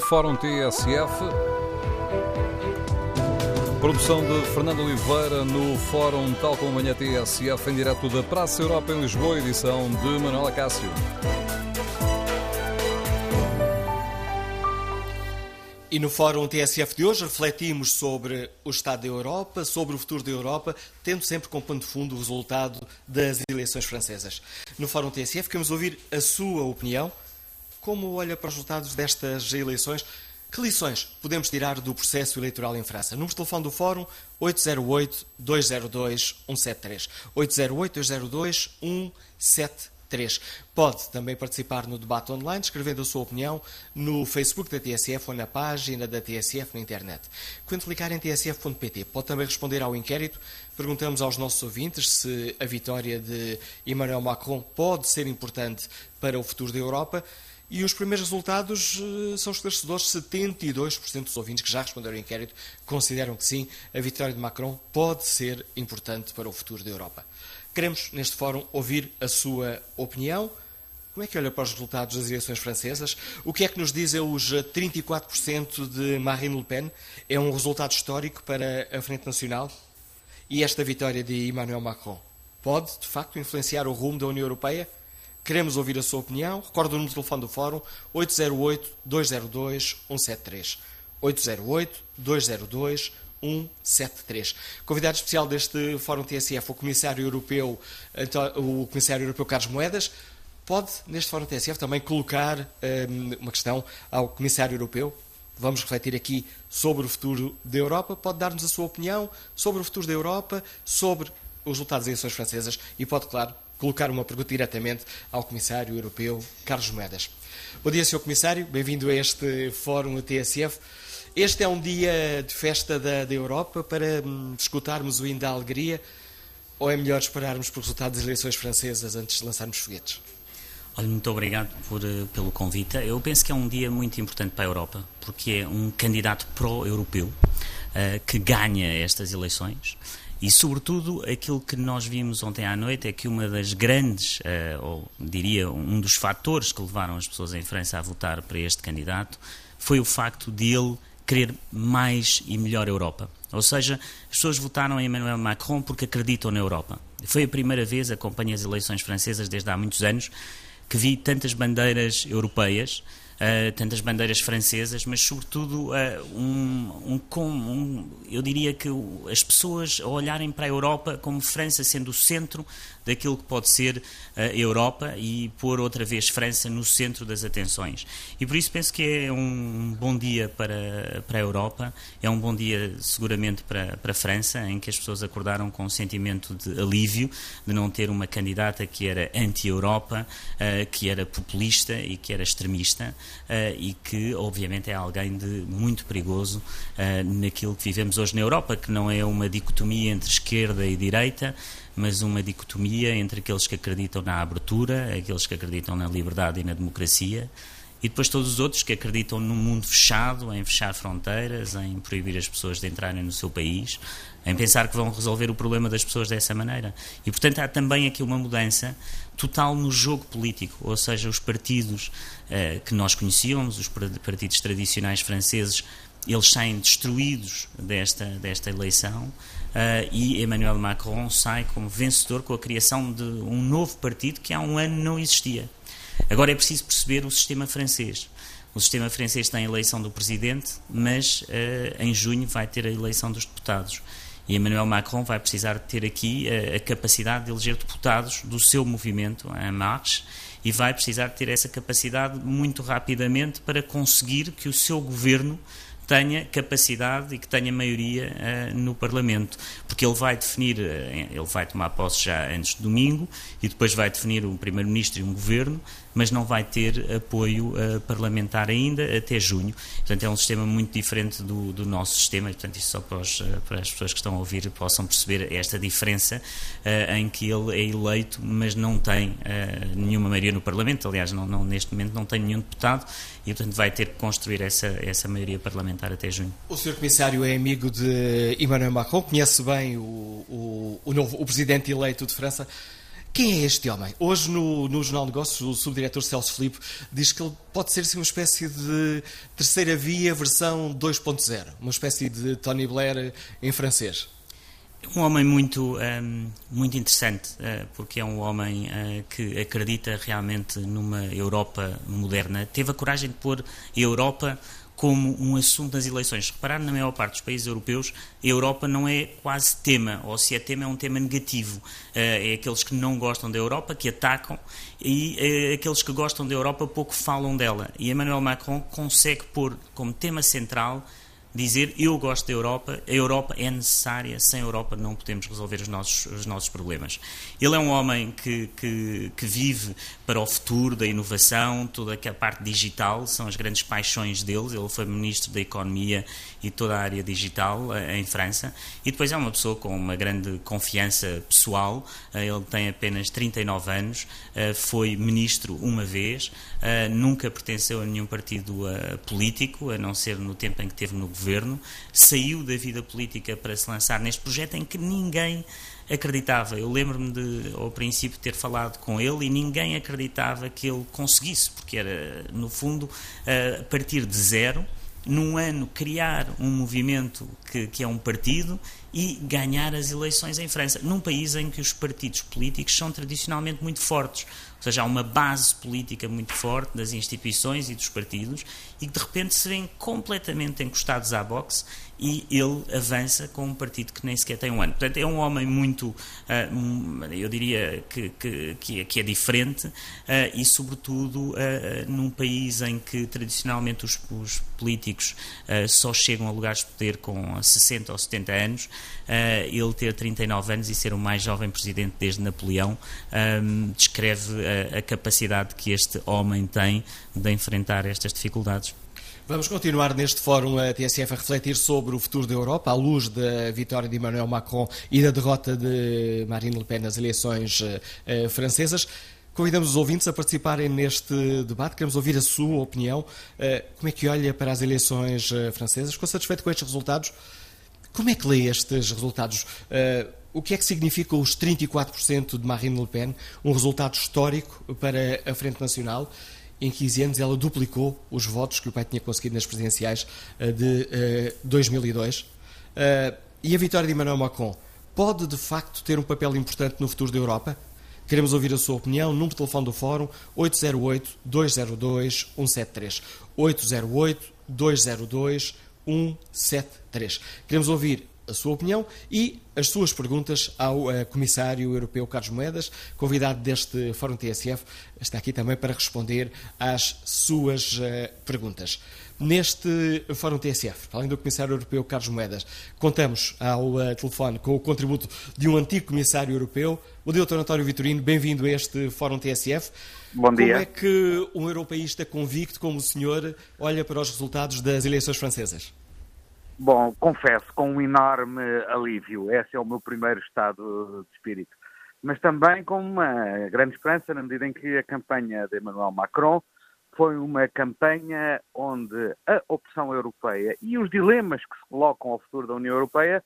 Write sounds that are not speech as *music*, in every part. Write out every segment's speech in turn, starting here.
Fórum TSF. Produção de Fernando Oliveira no Fórum Tal como Amanhã TSF, em direto da Praça Europa em Lisboa, edição de Manuela Cássio. E no Fórum TSF de hoje refletimos sobre o Estado da Europa, sobre o futuro da Europa, tendo sempre como pano de fundo o resultado das eleições francesas. No Fórum TSF queremos ouvir a sua opinião como olha para os resultados destas eleições? Que lições podemos tirar do processo eleitoral em França? Número de telefone do Fórum 808-202-173. 808-202-173. Pode também participar no debate online, escrevendo a sua opinião no Facebook da TSF ou na página da TSF na internet. Quando clicar em tsf.pt, pode também responder ao inquérito. Perguntamos aos nossos ouvintes se a vitória de Emmanuel Macron pode ser importante para o futuro da Europa. E os primeiros resultados uh, são esclarecedores. 72% dos ouvintes que já responderam ao inquérito consideram que sim, a vitória de Macron pode ser importante para o futuro da Europa. Queremos, neste fórum, ouvir a sua opinião. Como é que olha para os resultados das eleições francesas? O que é que nos dizem os 34% de Marine Le Pen? É um resultado histórico para a Frente Nacional? E esta vitória de Emmanuel Macron pode, de facto, influenciar o rumo da União Europeia? Queremos ouvir a sua opinião. Recordo o número de telefone do Fórum 808-202-173. 808-202-173. Convidado especial deste Fórum TSF, o Comissário Europeu, o Comissário Europeu Carlos Moedas. Pode, neste Fórum TSF, também colocar um, uma questão ao Comissário Europeu. Vamos refletir aqui sobre o futuro da Europa. Pode dar-nos a sua opinião sobre o futuro da Europa, sobre os resultados das eleições francesas e pode, claro, colocar uma pergunta diretamente ao Comissário Europeu Carlos Moedas. Bom dia, Sr. Comissário, bem-vindo a este Fórum TSF. Este é um dia de festa da, da Europa para hum, escutarmos o hino da alegria ou é melhor esperarmos por resultados das eleições francesas antes de lançarmos foguetes? Olha, muito obrigado por, eh, pelo convite. Eu penso que é um dia muito importante para a Europa, porque é um candidato pró-europeu uh, que ganha estas eleições e, sobretudo, aquilo que nós vimos ontem à noite é que uma das grandes, uh, ou diria um dos fatores que levaram as pessoas em França a votar para este candidato foi o facto de ele querer mais e melhor Europa. Ou seja, as pessoas votaram em Emmanuel Macron porque acreditam na Europa. Foi a primeira vez, acompanho as eleições francesas desde há muitos anos, que vi tantas bandeiras europeias uh, tantas bandeiras francesas, mas sobretudo uh, um, um, um, eu diria que as pessoas a olharem para a Europa como França sendo o centro daquilo que pode ser a Europa e pôr outra vez França no centro das atenções. E por isso penso que é um bom dia para, para a Europa, é um bom dia seguramente para, para a França, em que as pessoas acordaram com um sentimento de alívio de não ter uma candidata que era anti-Europa, que era populista e que era extremista e que obviamente é alguém de muito perigoso uh, naquilo que vivemos hoje na Europa, que não é uma dicotomia entre esquerda e direita, mas uma dicotomia entre aqueles que acreditam na abertura, aqueles que acreditam na liberdade e na democracia, e depois todos os outros que acreditam num mundo fechado, em fechar fronteiras, em proibir as pessoas de entrarem no seu país, em pensar que vão resolver o problema das pessoas dessa maneira. E, portanto, há também aqui uma mudança total no jogo político, ou seja, os partidos eh, que nós conhecíamos, os partidos tradicionais franceses, eles saem destruídos desta, desta eleição uh, e Emmanuel Macron sai como vencedor com a criação de um novo partido que há um ano não existia. Agora é preciso perceber o sistema francês. O sistema francês tem a eleição do presidente, mas uh, em junho vai ter a eleição dos deputados. E Emmanuel Macron vai precisar ter aqui uh, a capacidade de eleger deputados do seu movimento, a Marche, e vai precisar ter essa capacidade muito rapidamente para conseguir que o seu governo tenha capacidade e que tenha maioria uh, no Parlamento, porque ele vai definir, uh, ele vai tomar posse já antes de domingo e depois vai definir um primeiro-ministro e um governo, mas não vai ter apoio uh, parlamentar ainda até junho. Portanto, é um sistema muito diferente do, do nosso sistema, portanto, isso só para, os, para, as pessoas que estão a ouvir possam perceber esta diferença em que ele é eleito, mas não tem nenhuma maioria no Parlamento. Aliás, não, não, neste momento não tem nenhum deputado e, portanto, vai ter que construir essa, essa maioria parlamentar até junho. O Sr. Comissário é amigo de Emmanuel Macron, conhece bem o, o, o novo o presidente eleito de França. Quem é este homem? Hoje, no, no Jornal de Negócios, o subdiretor Celso Filipe diz que ele pode ser assim, uma espécie de terceira via versão 2.0, uma espécie de Tony Blair em francês. Um homem muito, um, muito interessante, uh, porque é um homem uh, que acredita realmente numa Europa moderna. Teve a coragem de pôr a Europa como um assunto nas eleições. Reparar, na maior parte dos países europeus, a Europa não é quase tema, ou se é tema, é um tema negativo. Uh, é aqueles que não gostam da Europa, que atacam, e aqueles que gostam da Europa pouco falam dela. E Emmanuel Macron consegue pôr como tema central dizer eu gosto da Europa, a Europa é necessária, sem a Europa não podemos resolver os nossos, os nossos problemas. Ele é um homem que, que, que vive para o futuro da inovação, toda a parte digital, são as grandes paixões dele. Ele foi Ministro da Economia e toda a área digital eh, em França. E depois é uma pessoa com uma grande confiança pessoal. Eh, ele tem apenas 39 anos, eh, foi Ministro uma vez, nunca pertenceu a nenhum partido político, a não ser no tempo em que esteve no governo. Saiu da vida política para se lançar neste projeto em que ninguém acreditava. Eu lembro-me de, ao princípio, ter falado com ele e ninguém acreditava que ele conseguisse, porque era, no fundo, a partir de zero num ano criar um movimento que, que, é um partido e ganhar as eleições em França, num país em que os partidos políticos são tradicionalmente muito fortes. Seja, há uma base política muito forte das instituições e dos partidos e que de repente se vêem completamente encostados à boxe e ele avança com um partido que nem sequer tem um ano. Portanto, é um homem muito, uh, eu diria que, que, que, é, que é diferente uh, e, sobretudo, uh, num país em que tradicionalmente os, os políticos só chegam a lugares de poder com 60 ou 70 anos, ele ter 39 anos e ser o mais jovem presidente desde Napoleão descreve a, a capacidade que este homem tem de enfrentar estas dificuldades. Vamos continuar neste fórum a TSF a refletir sobre o futuro da Europa, à luz da vitória de Emmanuel Macron e da derrota de Marine Le Pen nas eleições uh, francesas. Convidamos os ouvintes a participarem neste debate. Queremos ouvir a sua opinião. Uh, como é que olha para as eleições uh, francesas? Ficou satisfeito com estes resultados? Como é que lê estes resultados? o que é que significa os 34% de Marine Le Pen? Um resultado histórico para a Frente Nacional em 15 anos ela duplicou os votos que o pai tinha conseguido nas presidenciais eh, de 2002. Eh, eh, e a vitória de Emmanuel Macron pode de facto ter um papel importante no futuro da Europa? Queremos ouvir a sua opinião. Número de telefone do Fórum 808-202-173. 808-202-173. Queremos ouvir a sua opinião e as suas perguntas ao uh, Comissário Europeu Carlos Moedas, convidado deste Fórum TSF, está aqui também para responder às suas uh, perguntas. Neste Fórum TSF, além do Comissário Europeu Carlos Moedas, contamos ao uh, telefone com o contributo de um antigo Comissário Europeu, o Dr. António Vitorino. Bem-vindo a este Fórum TSF. Bom dia. Como é que um europeísta convicto como o senhor olha para os resultados das eleições francesas? Bom, confesso, com um enorme alívio. Esse é o meu primeiro estado de espírito. Mas também com uma grande esperança, na medida em que a campanha de Emmanuel Macron foi uma campanha onde a opção europeia e os dilemas que se colocam ao futuro da União Europeia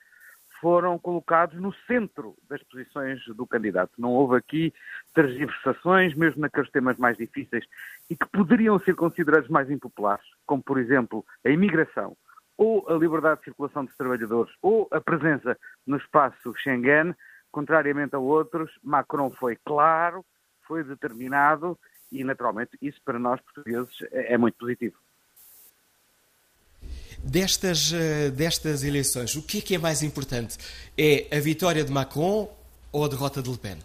foram colocados no centro das posições do candidato. Não houve aqui tergiversações, mesmo naqueles temas mais difíceis e que poderiam ser considerados mais impopulares, como, por exemplo, a imigração, ou a liberdade de circulação dos trabalhadores ou a presença no espaço Schengen, contrariamente a outros, Macron foi claro, foi determinado e, naturalmente, isso para nós portugueses é, é muito positivo. Destas, eh, destas eleições, o que é que é mais importante? É a vitória de Macron ou a derrota de Le Pen?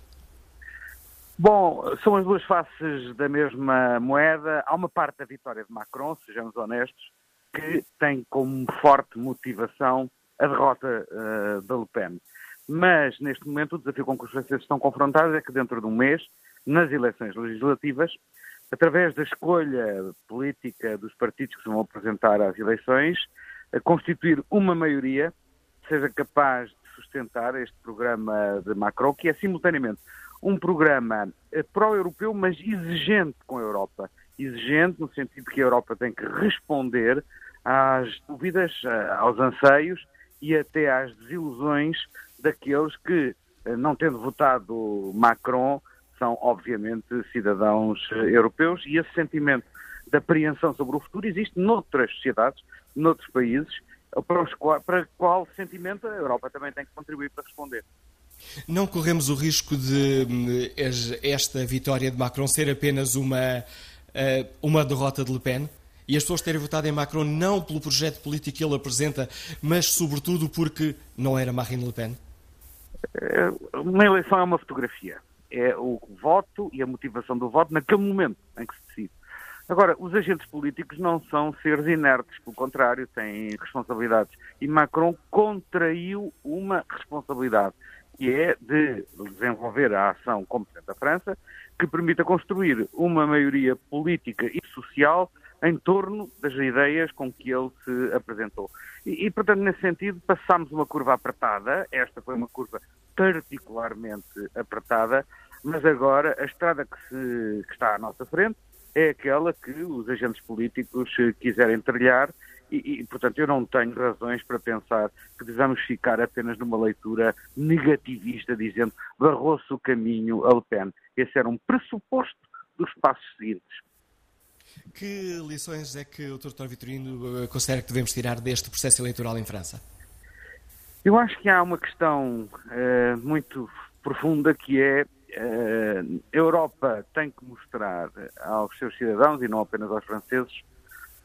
Bom, são as duas faces da mesma moeda. Há uma parte da vitória de Macron, sejamos honestos, que tem como forte motivação a derrota uh, da Le Pen. Mas, neste momento, o desafio com que os franceses estão confrontados é que, dentro de um mês, nas eleições legislativas, através da escolha política dos partidos que se vão apresentar às eleições, constituir uma maioria que seja capaz de sustentar este programa de Macron, que é simultaneamente um programa eh, pró-europeu, mas exigente com a Europa. Exigente no sentido que a Europa tem que responder às dúvidas, eh, aos anseios e até às desilusões daqueles que, eh, não tendo votado Macron, são, obviamente, cidadãos europeus e esse sentimento de apreensão sobre o futuro existe noutras sociedades, noutros países, para, os, para qual sentimento a Europa também tem que contribuir para responder. Não corremos o risco de hum, esta vitória de Macron ser apenas uma, eh, uma derrota de Le Pen? E as pessoas terem votado em Macron não pelo projeto político que ele apresenta, mas sobretudo porque não era Marine Le Pen? Eh, uma eleição é uma fotografia. É o voto e a motivação do voto naquele momento em que se decide. Agora, os agentes políticos não são seres inertes, pelo contrário, têm responsabilidades. E Macron contraiu uma responsabilidade, que é de desenvolver a ação como Presidente da França, que permita construir uma maioria política e social em torno das ideias com que ele se apresentou. E, e, portanto, nesse sentido, passámos uma curva apertada, esta foi uma curva particularmente apertada, mas agora a estrada que, se, que está à nossa frente é aquela que os agentes políticos quiserem trilhar e, e, portanto, eu não tenho razões para pensar que devemos ficar apenas numa leitura negativista, dizendo barrou-se o caminho a Le Pen. Esse era um pressuposto dos passos seguintes. Que lições é que o Dr. Vitorino eh, considera que devemos tirar deste processo eleitoral em França? Eu acho que há uma questão uh, muito profunda que é uh, a Europa tem que mostrar aos seus cidadãos e não apenas aos franceses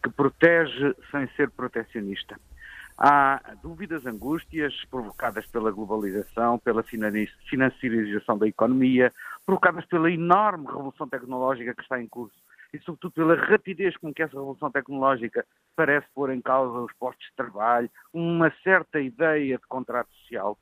que protege sem ser protecionista. Há dúvidas, angústias provocadas pela globalização, pela financiarização da economia, provocadas pela enorme revolução tecnológica que está em curso e, sobretudo, pela rapidez com que essa revolução tecnológica parece pôr em causa os postos de trabalho, uma certa ideia de contrato social.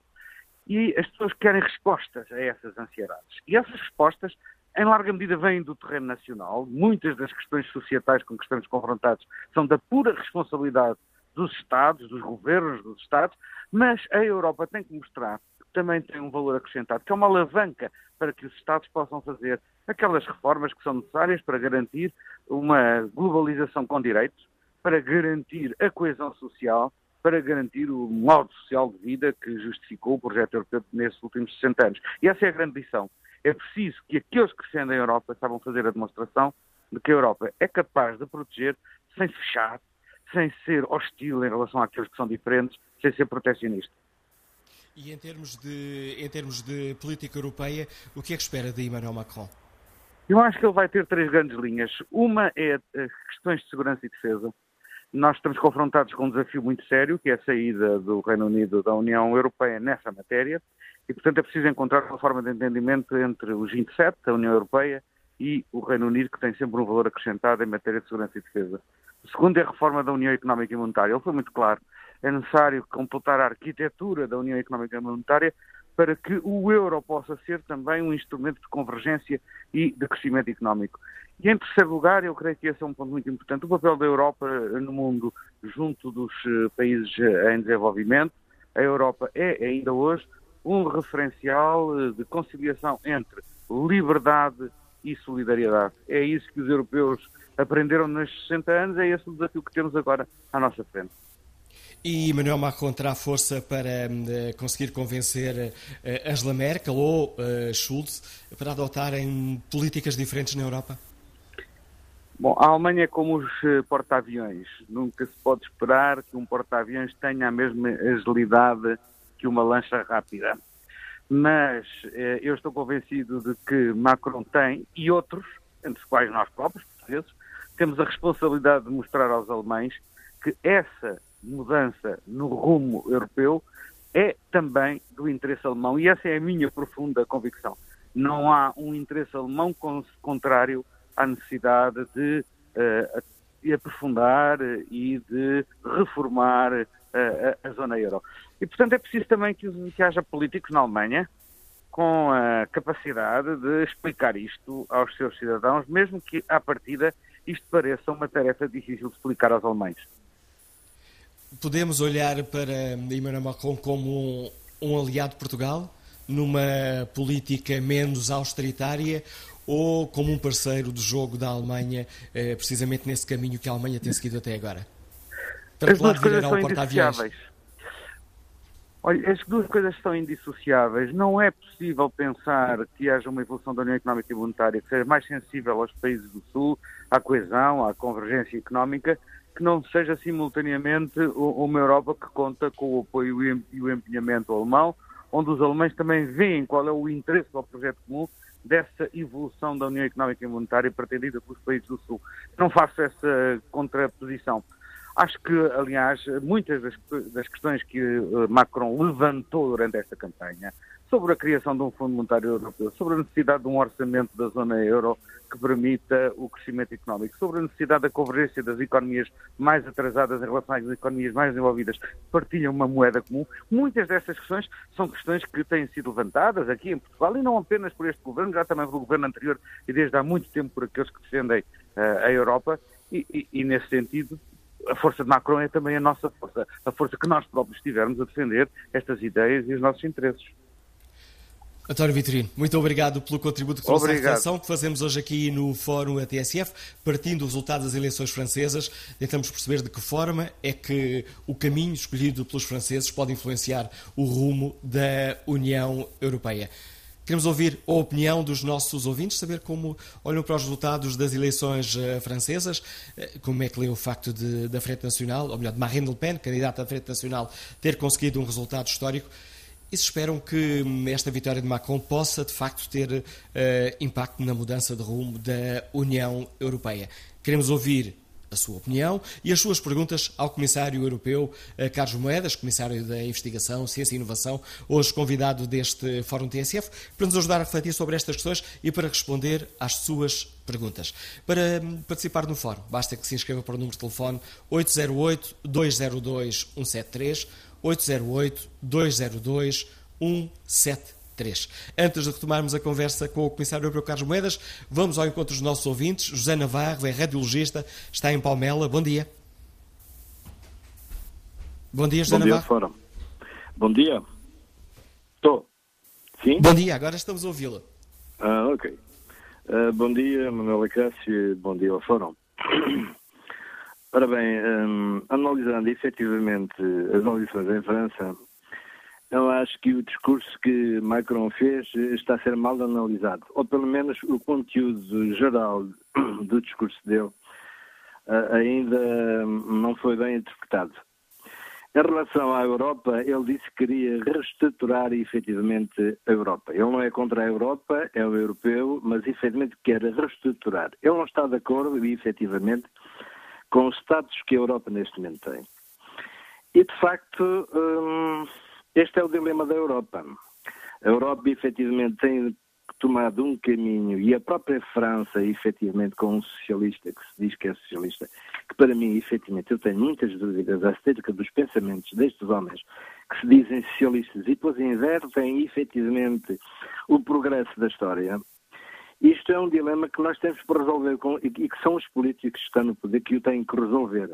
E as pessoas querem respostas a essas ansiedades. E essas respostas, em larga medida, vêm do terreno nacional. Muitas das questões societais com que estamos confrontados são da pura responsabilidade dos Estados, dos governos dos Estados, mas a Europa tem que mostrar que também tem um valor acrescentado, que é uma alavanca para que os Estados possam fazer aquelas reformas que são necessárias para garantir uma globalização com direitos, para garantir a coesão social, para garantir o modo social de vida que justificou o projeto europeu nesses últimos 60 anos. E essa é a grande lição. É preciso que aqueles que defendem a Europa saibam fazer a demonstração de que a Europa é capaz de proteger sem se fechar, sem ser hostil em relação àqueles que são diferentes, sem ser protecionista. E em termos de, em termos de política europeia, o que é que espera de Emmanuel Macron? Eu acho que ele vai ter três grandes linhas. Uma é eh, questões de segurança e defesa. Nós estamos confrontados com um desafio muito sério, que é a saída do Reino Unido da União Europeia nessa matéria, e, portanto, é preciso encontrar uma forma de entendimento entre os 27, a União Europeia, e o Reino Unido, que tem sempre um valor acrescentado em matéria de segurança e defesa. O segundo é a reforma da União Económica e Monetária. Ele foi muito claro é necessário completar a arquitetura da União Económica e Monetária para que o euro possa ser também um instrumento de convergência e de crescimento económico. E em terceiro lugar, eu creio que esse é um ponto muito importante, o papel da Europa no mundo junto dos eh, países eh, em desenvolvimento. A Europa é ainda hoje um referencial eh, de conciliação entre liberdade e solidariedade. É isso que os europeus aprenderam nestes 60 anos, é esse o desafio que temos agora à nossa frente. E Emmanuel Macron terá força para uh, conseguir convencer uh, Angela Merkel ou uh, Schulz para adotarem políticas diferentes na Europa? Bom, a Alemanha é como os porta-aviões. Nunca se pode esperar que um porta-aviões tenha a mesma agilidade que uma lancha rápida. Mas eu estou convencido de que Macron tem, e outros, entre os quais nós próprios, portugueses, temos a responsabilidade de mostrar aos alemães que essa mudança no rumo europeu é também do interesse alemão e essa é a minha profunda convicção. Não há um interesse alemão contrário à necessidade de uh, aprofundar e de reformar uh, a, a, zona euro. E, portanto, é preciso também que, que haja políticos na Alemanha com a capacidade de explicar isto aos seus cidadãos, mesmo que, à partida, isto pareça uma tarefa difícil de explicar aos alemães podemos olhar para Emmanuel Macron como um, um aliado de Portugal numa política menos austeritária ou como um parceiro de jogo da Alemanha, eh, precisamente nesse caminho que a Alemanha tem seguido até agora? Para As duas coisas são indissociáveis. Olha, as duas coisas são indissociáveis. Não é possível pensar que haja uma evolução da União Económica e Monetária que seja mais sensível aos países do Sul, à coesão, à convergência económica, que não seja simultaneamente uma Europa que conta com o apoio e o empenhamento alemão, onde os alemães também veem qual é o interesse do projeto comum dessa evolução da União Económica e Monetária pretendida pelos países do Sul. Não faço essa contraposição. Acho que, aliás, muitas das, das questões que eh, Macron levantou durante esta campanha, sobre a criação de um Fundo Monetário Europeu, sobre a necessidade de um orçamento da zona euro que permita o crescimento económico, sobre a necessidade da convergência das economias mais atrasadas em relação às economias mais desenvolvidas partilham uma moeda comum, muitas dessas questões são questões que têm sido levantadas aqui em Portugal e não apenas por este governo, já também pelo governo anterior e desde há muito tempo por aqueles que defendem uh, a Europa e, e, e, nesse sentido a força de Macron é também a nossa força, a força que nós próprios tivermos a defender estas ideias e os nossos interesses. António Vitorino, muito obrigado pelo contributo que trouxe à reflexão que fazemos hoje aqui no Fórum ATSF, partindo dos resultados das eleições francesas, tentamos perceber de que forma é que o caminho escolhido pelos franceses pode influenciar o rumo da União Europeia. Queremos ouvir a opinião dos nossos ouvintes, saber como olham para os resultados das eleições uh, francesas, uh, como é que lê o facto de, da Frente Nacional, ou melhor, de Marine Le Pen, candidata da Frente Nacional, ter conseguido um resultado histórico. E se esperam que esta vitória de Macron possa, de facto, ter uh, impacto na mudança de rumo da União Europeia. Queremos ouvir a sua opinião e as suas perguntas ao Comissário Europeu eh, Carlos Moedas, Comissário da Investigação, Ciência e Inovação, hoje convidado deste Fórum TSF, para nos ajudar a refletir sobre estas questões e para responder às suas perguntas. Para hum, participar no fórum, basta que se inscreva para o número de telefone 808-202-173, 808-202-173. 3. Antes de retomarmos a conversa com o Comissário Europeu Carlos Moedas, vamos ao encontro dos nossos ouvintes. José Navarro é radiologista, está em Palmela. Bom dia. Bom dia, José Bom Navarro. Dia, Fora. Bom dia. Estou. Sim? Bom dia, agora estamos a ouvi-lo. Ah, ok. Uh, bom dia, Manuel Cássio. Bom dia ao Fórum. Ora bem, um, analisando efetivamente as eleições em França, eu acho que o discurso que Macron fez está a ser mal analisado, ou pelo menos o conteúdo geral *coughs* do discurso dele uh, ainda não foi bem interpretado. Em relação à Europa, ele disse que queria reestruturar efetivamente a Europa. Ele não é contra a Europa, é um europeu, mas efetivamente quer reestruturar. Ele não está de acordo, efetivamente, com o status que a Europa neste momento tem. E, de facto, hum, este é o dilema da Europa. A Europa, efetivamente, tem tomado um caminho, e a própria França, efetivamente, com um socialista que se diz que é socialista, que para mim, efetivamente, eu tenho muitas dúvidas acerca dos pensamentos destes homens que se dizem socialistas e depois invertem, efetivamente, o progresso da história. Isto é um dilema que nós temos para resolver com, e que são os políticos que estão no poder que o têm que resolver.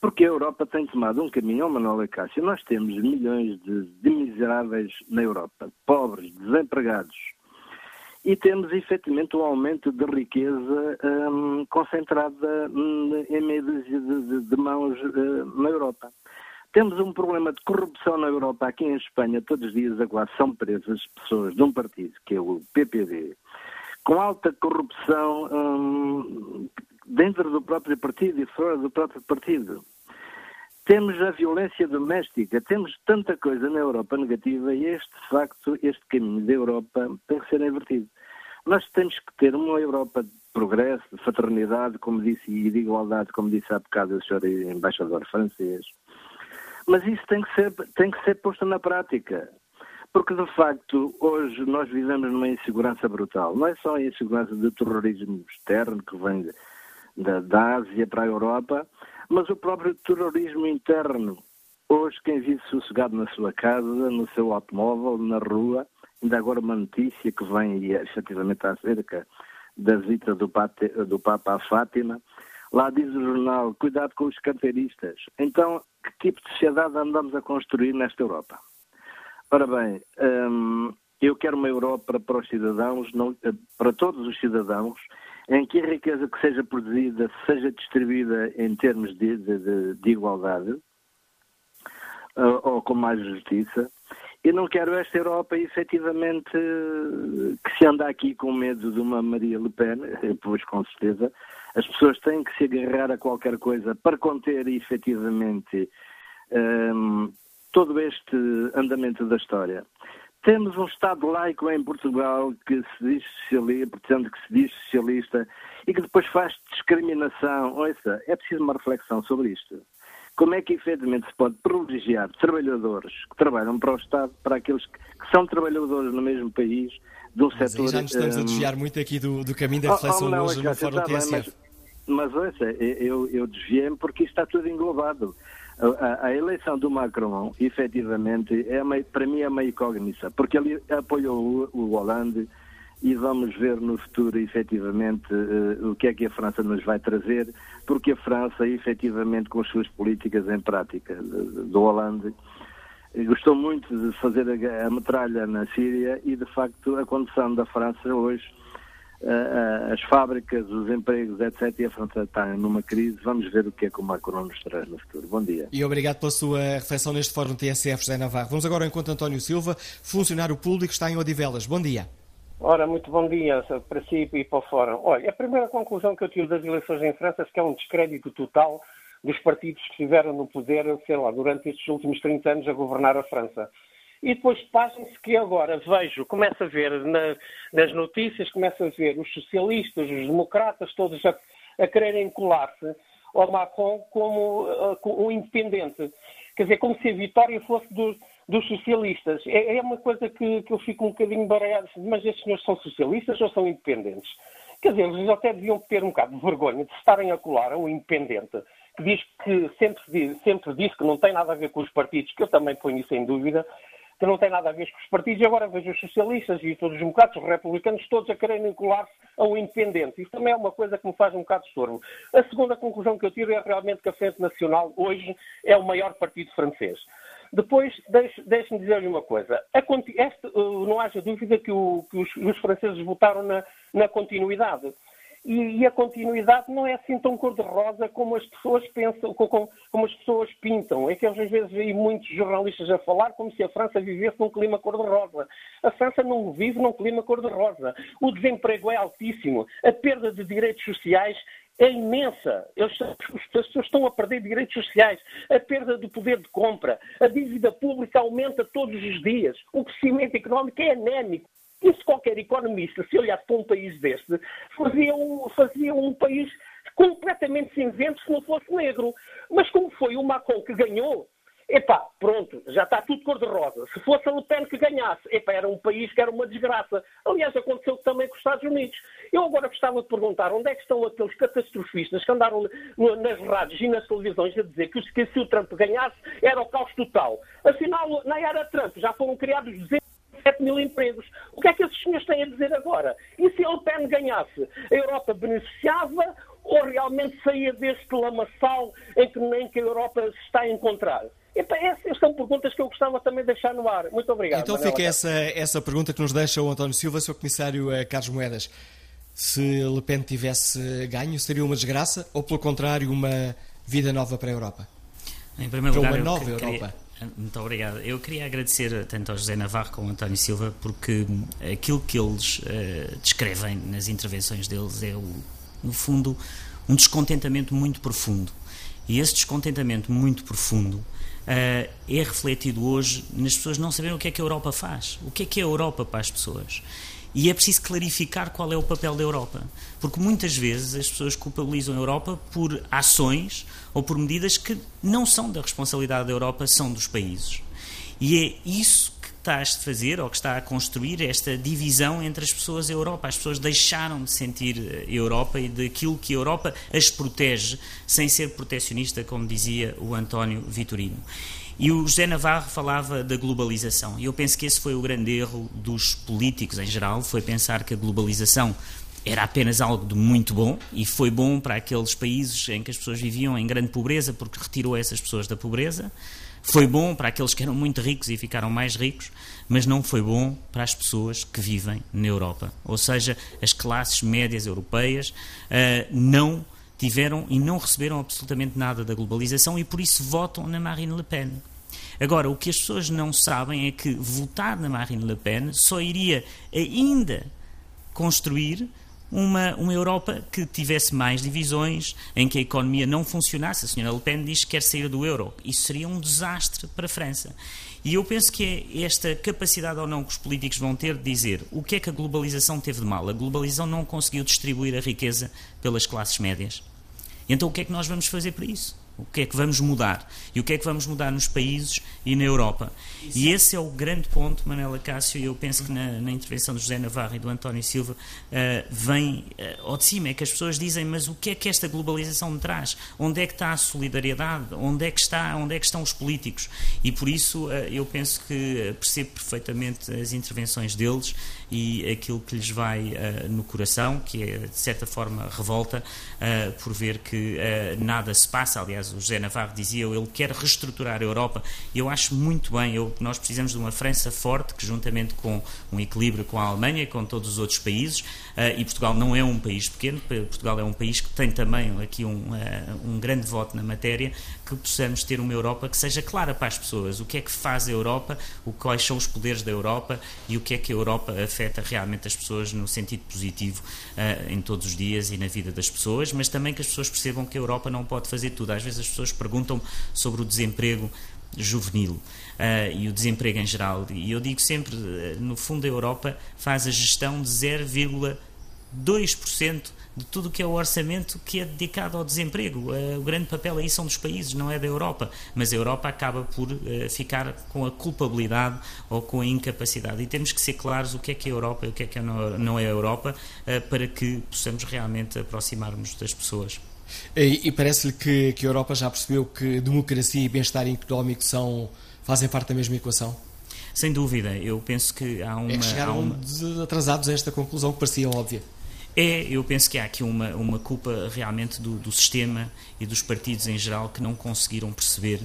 Porque a Europa tem tomado um caminho, Manuel Cássio, nós temos milhões de, de miseráveis na Europa, pobres, desempregados, e temos efetivamente um aumento de riqueza um, concentrada em meio de, de, de mãos uh, na Europa. Temos um problema de corrupção na Europa. Aqui em Espanha, todos os dias agora são presas pessoas de um partido, que é o PPD, com alta corrupção hum, dentro do próprio partido e fora do próprio partido. Temos a violência doméstica, temos tanta coisa na Europa negativa e este, facto, este caminho da Europa tem que ser invertido. Nós temos que ter uma Europa de progresso, de fraternidade, como disse, e de igualdade, como disse há bocado o senhor embaixador francês. Mas isso tem que ser, tem que ser posto na prática. Porque, de facto, hoje nós vivemos numa insegurança brutal. Não é só a insegurança do terrorismo externo que vem da, da Ásia para a Europa, mas o próprio terrorismo interno. Hoje, quem vive sossegado na sua casa, no seu automóvel, na rua, ainda agora uma notícia que vem efetivamente acerca da visita do, Papa, do Papa a Fátima. Lá diz o jornal: cuidado com os carteiristas. Então, que tipo de sociedade andamos a construir nesta Europa? Ora bem, hum, eu quero uma Europa para os cidadãos, não, para todos os cidadãos, em que a riqueza que seja produzida seja distribuída em termos de, de, de igualdade uh, ou com mais justiça. Eu não quero esta Europa, efetivamente, que se anda aqui com medo de uma Maria Le Pen, pois com certeza, as pessoas têm que se agarrar a qualquer coisa para conter efetivamente um, todo este andamento da história. Temos um Estado laico em Portugal que se diz socialista, portanto, que se diz socialista e que depois faz discriminação. Ouça, é preciso uma reflexão sobre isto. Como é que efetivamente se pode privilegiar trabalhadores que trabalham para o Estado, para aqueles que, que são trabalhadores no mesmo país, de um setor. já nos estamos um... a desviar muito aqui do, do caminho da reflexão oh, oh, não, hoje no Fórum TSF. Mas, mas ouça, eu, eu desviei-me porque isto está tudo englobado. A, a, eleição do Macron, efetivamente, é uma, para mim é uma incógnita, porque ele apoiou o, o Hollande e vamos ver no futuro, efetivamente, uh, o que é que a França nos vai trazer, porque a França, efetivamente, com as suas políticas em prática do Hollande, gostou muito de fazer a, a metralha na Síria e, de facto, a condição da França hoje as fábricas, os empregos, etc. E a França está numa crise. Vamos ver o que é que o Macron nos traz no futuro. Bom dia. E obrigado pela sua reflexão neste Fórum TSF, José Navarro. Vamos agora ao encontro António Silva, funcionário público, está em Odivelas. Bom dia. Ora, muito bom dia para si e para o Fórum. Olha, a primeira conclusão que eu tiro das eleições em França é que é um descrédito total dos partidos que estiveram no poder, sei lá, durante estes últimos 30 anos a governar a França. E depois passam-se que agora vejo, começo a ver na, nas notícias, começo a ver os socialistas, os democratas, todos a, a quererem colar-se ao Macron como uh, um independente. Quer dizer, como se a vitória fosse dos, dos socialistas. É, é, uma coisa que, que, eu fico um bocadinho baralhado. Mas estes senhores são socialistas ou são independentes? Quer dizer, eles até deviam ter um bocado de vergonha de estarem a colar a um independente que diz que sempre, sempre disse que não tem nada a ver com os partidos, que eu também ponho isso em dúvida, que não tem nada a ver com os partidos, e agora vejo os socialistas e todos os democratas, os republicanos, todos a quererem colar-se ao independente. Isso também é uma coisa que me faz um bocado estorvo. A segunda conclusão que eu tiro é realmente que a Frente Nacional hoje é o maior partido francês. Depois, deixe-me deixe dizer-lhe uma coisa. Este, uh, não haja dúvida que, o, que os, os, franceses votaram na, na continuidade. E, e, a continuidade não é assim tão cor-de-rosa como as pessoas pensam, como, como, as pessoas pintam. É que às vezes vejo muitos jornalistas a falar como se a França vivesse num clima cor-de-rosa. A França não vive num clima cor-de-rosa. O desemprego é altíssimo. A perda de direitos sociais é imensa. As pessoas estão a perder direitos sociais, a perda do poder de compra, a dívida pública aumenta todos os dias, o crescimento económico é anémico. Se qualquer economista, se olhasse para um país deste, fazia um, fazia um país completamente cinzento se não fosse negro. Mas como foi o Macron que ganhou, epá, pronto, já está tudo cor-de-rosa. Se fosse a Le Pen que ganhasse, epá, era um país que era uma desgraça. Aliás, aconteceu também com os Estados Unidos. Eu agora gostava de perguntar onde é que estão aqueles catastrofistas que andaram nas rádios e nas televisões a dizer que se o Trump ganhasse era o caos total. Afinal, na era Trump já foram criados 200 7 mil empregos. O que é que esses senhores têm a dizer agora? E se a Le Pen ganhasse? A Europa beneficiava ou realmente saía deste lamaçal em que, em que a Europa se está a encontrar? Epa, essas são perguntas que eu gostava também de deixar no ar. Muito obrigado. Então fica essa, essa pergunta que nos deixa o António Silva, Sr. Comissário eh, Carlos Moedas. Se Le Pen tivesse ganho, seria uma desgraça ou, pelo contrário, uma vida nova para a Europa? Em primeiro lugar, uma nova queria, Europa. Muito obrigado. Eu queria agradecer tanto ao José Navarro como ao António Silva, porque aquilo que eles uh, descrevem nas intervenções deles é, o, no fundo, um descontentamento muito profundo. E esse descontentamento muito profundo uh, é refletido hoje nas pessoas não saberem o que é que a Europa faz. O que é que é a Europa para as pessoas? E é preciso clarificar qual é o papel da Europa. Porque muitas vezes as pessoas culpabilizam a Europa por ações ou por medidas que não são da responsabilidade da Europa, são dos países. E é isso que está a fazer, ou que está a construir, esta divisão entre as pessoas e a Europa. As pessoas deixaram de sentir a Europa e daquilo que a Europa as protege, sem ser protecionista, como dizia o António Vitorino. E o José Navarro falava da globalização. E eu penso que esse foi o grande erro dos políticos em geral, foi pensar que a globalização era apenas algo de muito bom e foi bom para aqueles países em que as pessoas viviam em grande pobreza porque retirou essas pessoas da pobreza. Foi bom para aqueles que eram muito ricos e ficaram mais ricos, mas não foi bom para as pessoas que vivem na Europa. Ou seja, as classes médias europeias uh, não tiveram e não receberam absolutamente nada da globalização e por isso votam na Marine Le Pen. Agora, o que as pessoas não sabem é que votar na Marine Le Pen só iria ainda construir uma, uma Europa que tivesse mais divisões, em que a economia não funcionasse. A senhora Le Pen diz que quer sair do euro. Isso seria um desastre para a França. E eu penso que é esta capacidade ou não que os políticos vão ter de dizer o que é que a globalização teve de mal. A globalização não conseguiu distribuir a riqueza pelas classes médias. Então o que é que nós vamos fazer para isso? O que é que vamos mudar? E o que é que vamos mudar nos países e na Europa? Isso. E esse é o grande ponto, Manela Cássio, e eu penso que na, na, intervenção do José Navarro e do António Silva uh, vem uh, ao de cima, é que as pessoas dizem, mas o que é que esta globalização me traz? Onde é que está a solidariedade? Onde é que, está, onde é que estão os políticos? E por isso uh, eu penso que percebo perfeitamente as intervenções deles e aquilo que lhes vai no coração, que é de certa forma revolta, por ver que nada se passa, aliás o José Navarro dizia, ele quer reestruturar a Europa. Eu acho muito bem, eu, nós precisamos de uma França forte, que juntamente com um equilíbrio com a Alemanha e com todos os outros países, uh, e Portugal não é um país pequeno, Portugal é um país que tem também aqui um, uh, um grande voto na matéria, que possamos ter uma Europa que seja clara para as pessoas. O que é que faz a Europa, o, quais são os poderes da Europa e o que é que a Europa afeta realmente as pessoas no sentido positivo uh, em todos os dias e na vida das pessoas, mas também que as pessoas percebam que a Europa não pode fazer tudo. Às vezes as pessoas perguntam sobre o desemprego juvenil uh, e o desemprego em geral. E eu digo sempre, uh, no fundo, a Europa faz a gestão de 0,2% de tudo o que é o orçamento que é dedicado ao desemprego. Uh, o grande papel aí são dos países, não é da Europa. Mas a Europa acaba por ficar com a culpabilidade ou com a incapacidade. E temos que ser claros o que é que é a Europa e o que é que não é a Europa para que possamos realmente aproximarmos das pessoas. E, e parece-lhe que, que a Europa já percebeu que democracia e bem-estar económico são, fazem parte da mesma equação? Sem dúvida, eu penso que há uma. É que chegaram uma... atrasados a esta conclusão que parecia óbvia. É, eu penso que há aqui uma, uma culpa realmente do, do sistema e dos partidos em geral que não conseguiram perceber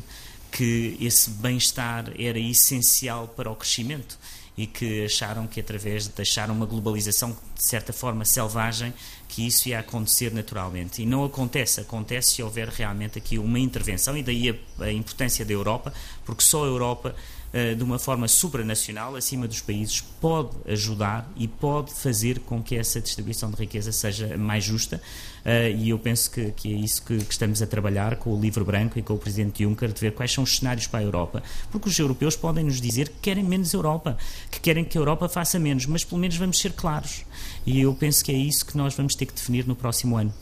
que esse bem-estar era essencial para o crescimento e que acharam que através de deixar uma globalização de certa forma selvagem que isso ia acontecer naturalmente. E não acontece, acontece se houver realmente aqui uma intervenção, e daí a, a importância da Europa, porque só a Europa de uma forma supranacional, acima dos países, pode ajudar e pode fazer com que essa distribuição de riqueza seja mais justa. Eh, e eu penso que, que é isso que, que, estamos a trabalhar com o Livro Branco e com o Presidente Juncker, de ver quais são os cenários para a Europa. Porque os europeus podem nos dizer que querem menos Europa, que querem que a Europa faça menos, mas pelo menos vamos ser claros. E eu penso que é isso que nós vamos ter que definir no próximo ano.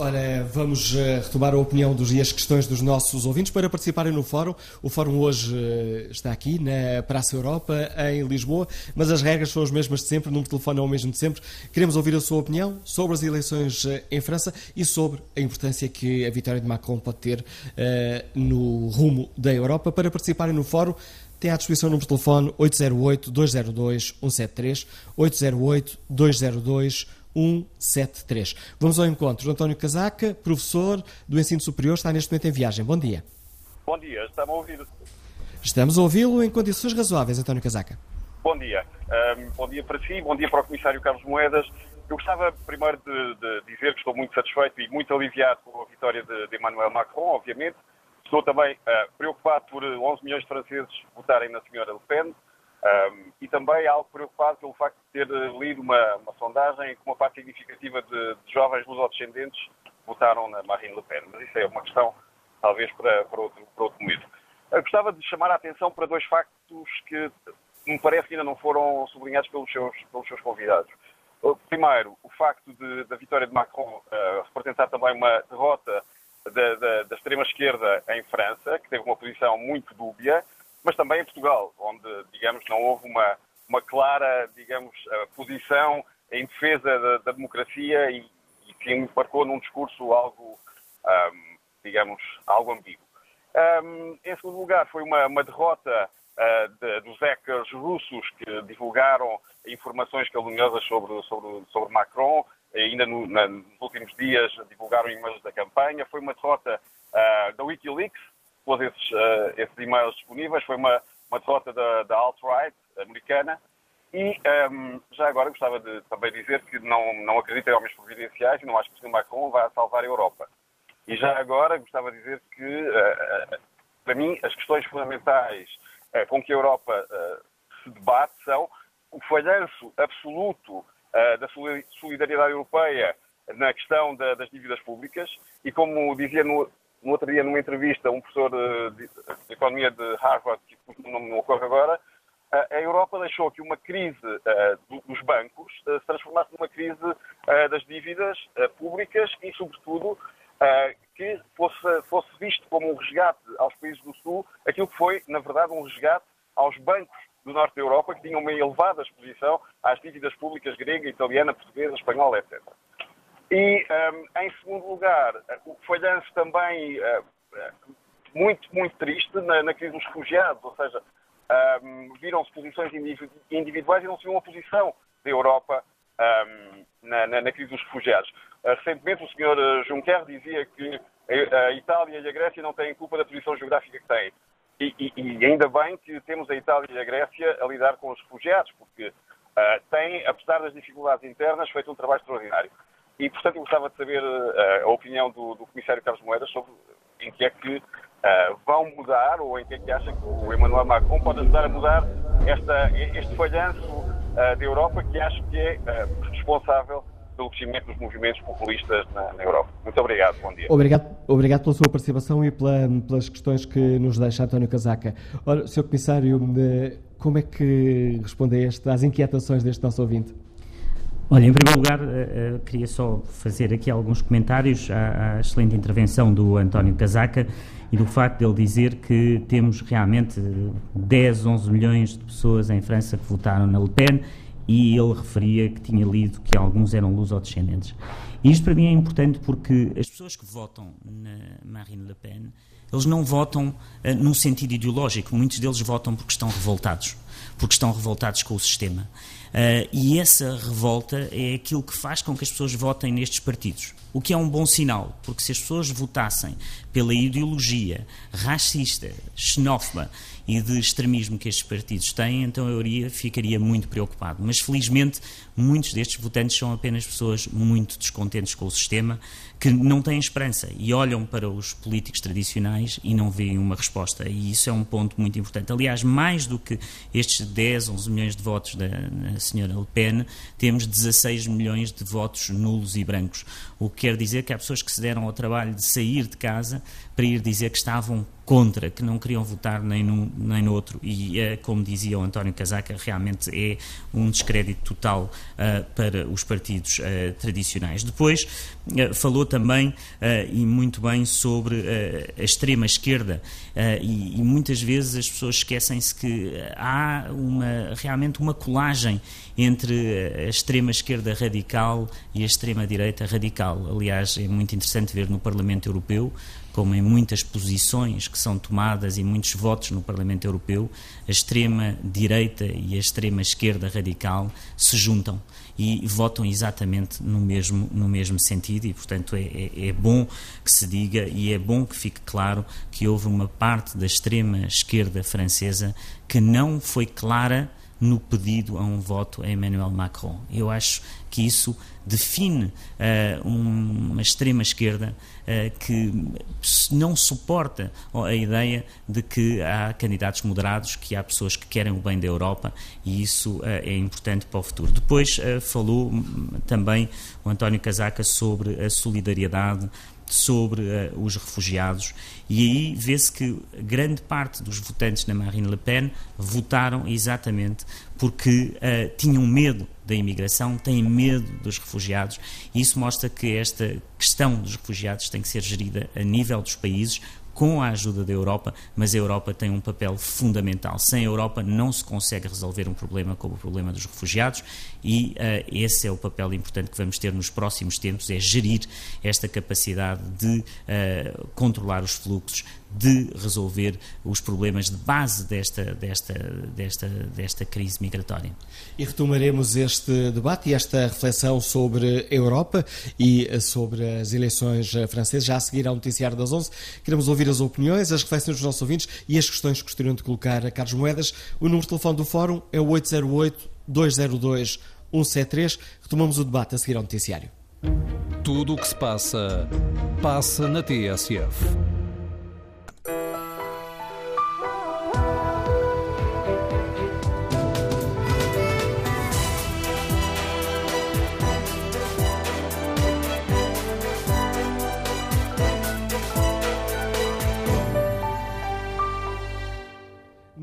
Ora, vamos uh, retomar a opinião dos, e as questões dos nossos ouvintes para participarem no fórum. O fórum hoje uh, está aqui na Praça Europa, em Lisboa, mas as regras são as mesmas de sempre, o número de telefone é o mesmo de sempre. Queremos ouvir a sua opinião sobre as eleições uh, em França e sobre a importância que a vitória de Macron pode ter no rumo da Europa. Para participarem no fórum, tem à disposição o número de telefone 808-202-173, 808-202-173. 173. Vamos ao encontro António Casaca, professor do ensino superior, está neste momento em viagem. Bom dia. Bom dia, estamos a ouvir. Estamos a ouvi-lo em condições razoáveis, António Casaca. Bom dia. Um, bom dia para si, bom dia para o Comissário Carlos Moedas. Eu gostava primeiro de, de, dizer que estou muito satisfeito e muito aliviado com a vitória de, de Emmanuel Macron, obviamente. Estou também uh, preocupado por 11 milhões de franceses votarem na senhora Le Pen. Um, e também algo preocupado pelo facto de ter lido uma, uma sondagem que uma parte significativa de, de jovens lusodescendentes votaram na Marine Le Pen. Mas isso é uma questão, talvez, para, para, outro, para outro momento. Eu gostava de chamar a atenção para dois factos que me parece que ainda não foram sublinhados pelos seus, pelos seus convidados. Primeiro, o facto de, da vitória de Macron uh, representar também uma derrota da, da, da extrema-esquerda em França, que teve uma posição muito dúbia, mas também em Portugal, onde, digamos, não houve uma, uma clara, digamos, eh, posição em defesa da, da democracia e, e, que embarcou num discurso algo, um, digamos, algo ambíguo. Um, em segundo lugar, foi uma, uma derrota uh, de, dos hackers russos que divulgaram informações caluniosas sobre, sobre, sobre Macron, ainda no, na, nos últimos dias divulgaram imagens da campanha. Foi uma derrota uh, da Wikileaks, pôs esses, uh, esses e-mails disponíveis. Foi uma, uma derrota da, da alt-right americana. E um, ehm, já agora gostava de também dizer que não, não acredito em homens providenciais e não acho que o. Macron vá salvar a Europa. E já agora gostava de dizer que uh, Para mim, as questões fundamentais uh, com que a Europa uh, se debate são o falhanço absoluto da solidariedade europeia na questão da, das dívidas públicas e, como dizia no, no, outro dia numa entrevista um professor de, de economia de Harvard, que o nome não ocorre agora, a Europa deixou que uma crise uh, dos bancos uh, se transformasse numa crise uh, das dívidas públicas e, sobretudo, que fosse, fosse visto como um resgate aos países do Sul, aquilo que foi, na verdade, um resgate aos bancos do norte da Europa, que tinham uma elevada exposição às dívidas públicas grega, italiana, portuguesa, espanhola, etc. E, um, em segundo lugar, o falhanço também muito, muito triste na, na crise dos refugiados, ou seja, um, viram-se posições individuais e não se viu uma posição da Europa um, na, na, na, crise dos refugiados. Uh, recentemente, o Sr. Juncker dizia que a Itália e a Grécia não têm culpa da posição geográfica que têm. E, e, e ainda bem que temos a Itália e a Grécia a lidar com os refugiados, porque uh, têm, apesar das dificuldades internas, feito um trabalho extraordinário. E, portanto, eu gostava de saber uh, a opinião do, do Comissário Carlos Moedas sobre em que é que uh, vão mudar ou em que é que acha que o Emmanuel Macron pode ajudar a mudar esta, este falhanço uh, da Europa que acho que é responsável pelo crescimento dos movimentos populistas na, na, Europa. Muito obrigado, bom dia. Obrigado, obrigado pela sua participação e pela, pelas questões que nos deixa António Casaca. Ora, Sr. Comissário, como é que responde a este, às inquietações deste nosso ouvinte? Olha, em primeiro lugar, uh, queria só fazer aqui alguns comentários à, à, excelente intervenção do António Casaca e do facto de ele dizer que temos realmente 10, 11 milhões de pessoas em França que votaram na Le Pen e ele referia que tinha lido que alguns eram luso-descendentes. E isto para mim é importante porque as pessoas que votam na Marine Le Pen, eles não votam uh, num sentido ideológico, muitos deles votam porque estão revoltados, porque estão revoltados com o sistema. Uh, e essa revolta é aquilo que faz com que as pessoas votem nestes partidos. O que é um bom sinal, porque se as pessoas votassem pela ideologia racista, xenófoba e de extremismo que estes partidos têm, então eu ficaria muito preocupado. Mas felizmente muitos destes votantes são apenas pessoas muito descontentes com o sistema que não têm esperança e olham para os políticos tradicionais e não veem uma resposta. E isso é um ponto muito importante. Aliás, mais do que estes 10, 11 milhões de votos da, da senhora Le Pen, temos 16 milhões de votos nulos e brancos. O que quer dizer que há pessoas que se deram ao trabalho de sair de casa para ir dizer que estavam contra, que não queriam votar nem num nem no outro. E, é, como dizia o António Casaca, realmente é um descrédito total para os partidos uh, tradicionais. Depois, uh, falou também, e muito bem, sobre a extrema-esquerda. E, e, muitas vezes as pessoas esquecem-se que há uma, realmente uma colagem entre a extrema-esquerda radical e a extrema-direita radical. Aliás, é muito interessante ver no Parlamento Europeu como em muitas posições que são tomadas e muitos votos no Parlamento Europeu, a extrema-direita e a extrema-esquerda radical se juntam e votam exatamente no mesmo, no mesmo sentido e, portanto, é, é, é bom que se diga e é bom que fique claro que houve uma parte da extrema-esquerda francesa que não foi clara no pedido a um voto a Emmanuel Macron. Eu acho que isso define uh, uma extrema-esquerda que não suporta a ideia de que há candidatos moderados, que há pessoas que querem o bem da Europa e isso uh, é importante para o futuro. Depois falou também o António Casaca sobre a solidariedade sobre uh, os refugiados e aí vê-se que grande parte dos votantes na Marine Le Pen votaram exatamente porque uh, tinham medo da imigração, têm medo dos refugiados e isso mostra que esta questão dos refugiados tem que ser gerida a nível dos países com a ajuda da Europa, mas a Europa tem um papel fundamental. Sem a Europa não se consegue resolver um problema como o problema dos refugiados e uh, esse é o papel importante que vamos ter nos próximos tempos, é gerir esta capacidade de uh, controlar os fluxos, de resolver os problemas de base desta, desta, desta, desta crise migratória. E retomaremos este debate e esta reflexão sobre a Europa e sobre as eleições francesas já a seguir ao noticiário das 11. Queremos ouvir as opiniões, as reflexões dos nossos ouvintes e as questões que gostariam de colocar a Carlos Moedas. O número de telefone do Fórum é o 808 202 173. Retomamos o debate a seguir ao noticiário. Tudo o que se passa, passa na TSF.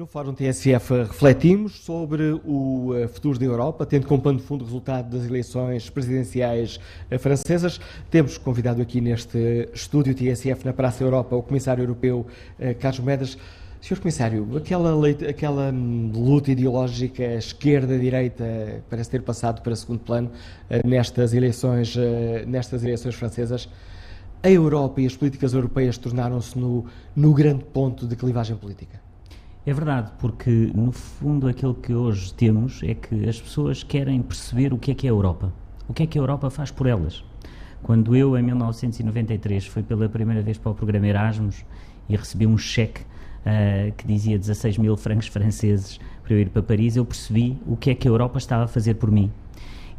No Fórum TSF refletimos sobre o eh, futuro da Europa, tendo como pano de fundo o resultado das eleições presidenciais eh, francesas. Temos convidado aqui neste estúdio TSF na Praça Europa o Comissário Europeu eh, Carlos Medas. Sr. Comissário, aquela, aquela hum, luta ideológica esquerda-direita parece ter passado para segundo plano nestas eleições, nestas eleições francesas. A Europa e as políticas europeias tornaram-se no, no grande ponto de clivagem política? É verdade, porque no fundo aquilo que hoje temos é que as pessoas querem perceber o que é que é a Europa. O que é que a Europa faz por elas. Quando eu, em 1993, fui pela primeira vez para o programa Erasmus e recebi um cheque uh, que dizia 16 mil francos franceses para eu ir para Paris, eu percebi o que é que a Europa estava a fazer por mim.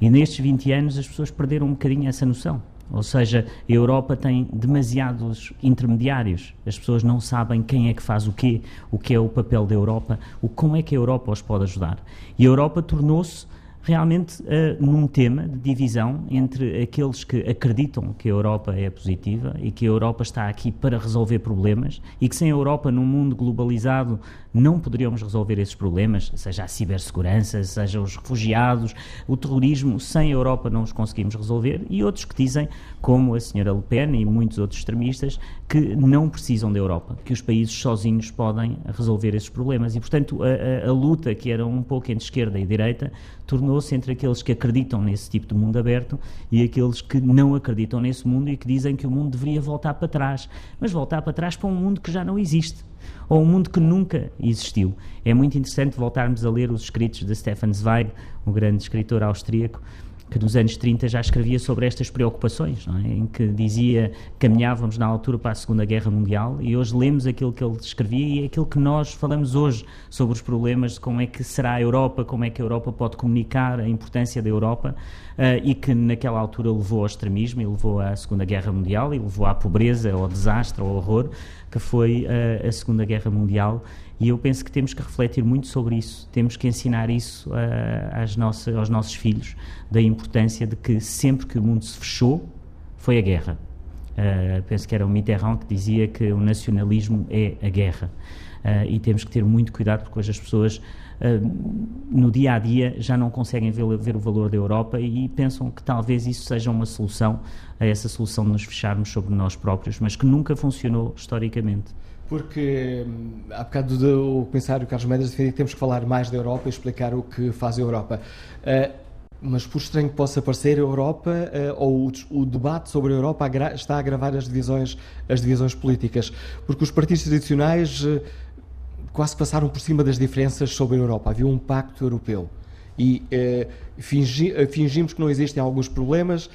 E nestes 20 anos as pessoas perderam um bocadinho essa noção. Ou seja, a Europa tem demasiados intermediários. As pessoas não sabem quem é que faz o quê, o que é o papel da Europa, o como é que a Europa os pode ajudar. E a Europa tornou-se realmente uh, num tema de divisão entre aqueles que acreditam que a Europa é positiva e que a Europa está aqui para resolver problemas e que sem a Europa num mundo globalizado não poderíamos resolver esses problemas, seja a cibersegurança, seja os refugiados, o terrorismo, sem a Europa não os conseguimos resolver, e outros que dizem, como a senhora Le Pen e muitos outros extremistas, que não precisam da Europa, que os países sozinhos podem resolver esses problemas. E, portanto, a, a, a luta que era um pouco entre esquerda e direita tornou-se entre aqueles que acreditam nesse tipo de mundo aberto e aqueles que não acreditam nesse mundo e que dizem que o mundo deveria voltar para trás. Mas voltar para trás para um mundo que já não existe ou um mundo que nunca existiu. É muito interessante voltarmos a ler os escritos de Stefan Zweig, um grande escritor austríaco, que nos anos 30 já escrevia sobre estas preocupações, é? em que dizia caminhávamos na altura para a Segunda Guerra Mundial e hoje lemos aquilo que ele escrevia e é aquilo que nós falamos hoje sobre os problemas de como é que será a Europa, como é que a Europa pode comunicar a importância da Europa uh, e que naquela altura levou ao extremismo e levou à Segunda Guerra Mundial e levou à pobreza, ao desastre, ao horror, que foi uh, a Segunda Guerra Mundial e eu penso que temos que refletir muito sobre isso, temos que ensinar isso uh, às nossas, aos nossos filhos, da importância de que sempre que o mundo se fechou, foi a guerra. Uh, penso que era o Mitterrand que dizia que o nacionalismo é a guerra. Uh, e temos que ter muito cuidado porque hoje as pessoas no dia a dia já não conseguem ver, ver, o valor da Europa e pensam que talvez isso seja uma solução a essa solução de nos fecharmos sobre nós próprios, mas que nunca funcionou historicamente. Porque hum, há bocado do, o comissário Carlos Mendes defendia que temos que falar mais da Europa e explicar o que faz a Europa. Uh, mas por estranho que possa parecer, a Europa, uh, ou o, o, debate sobre a Europa está a agravar as divisões, as divisões políticas. Porque os partidos tradicionais uh, quase passaram por cima das diferenças sobre a Europa. Havia um pacto europeu. E fingi, fingimos que não existem alguns problemas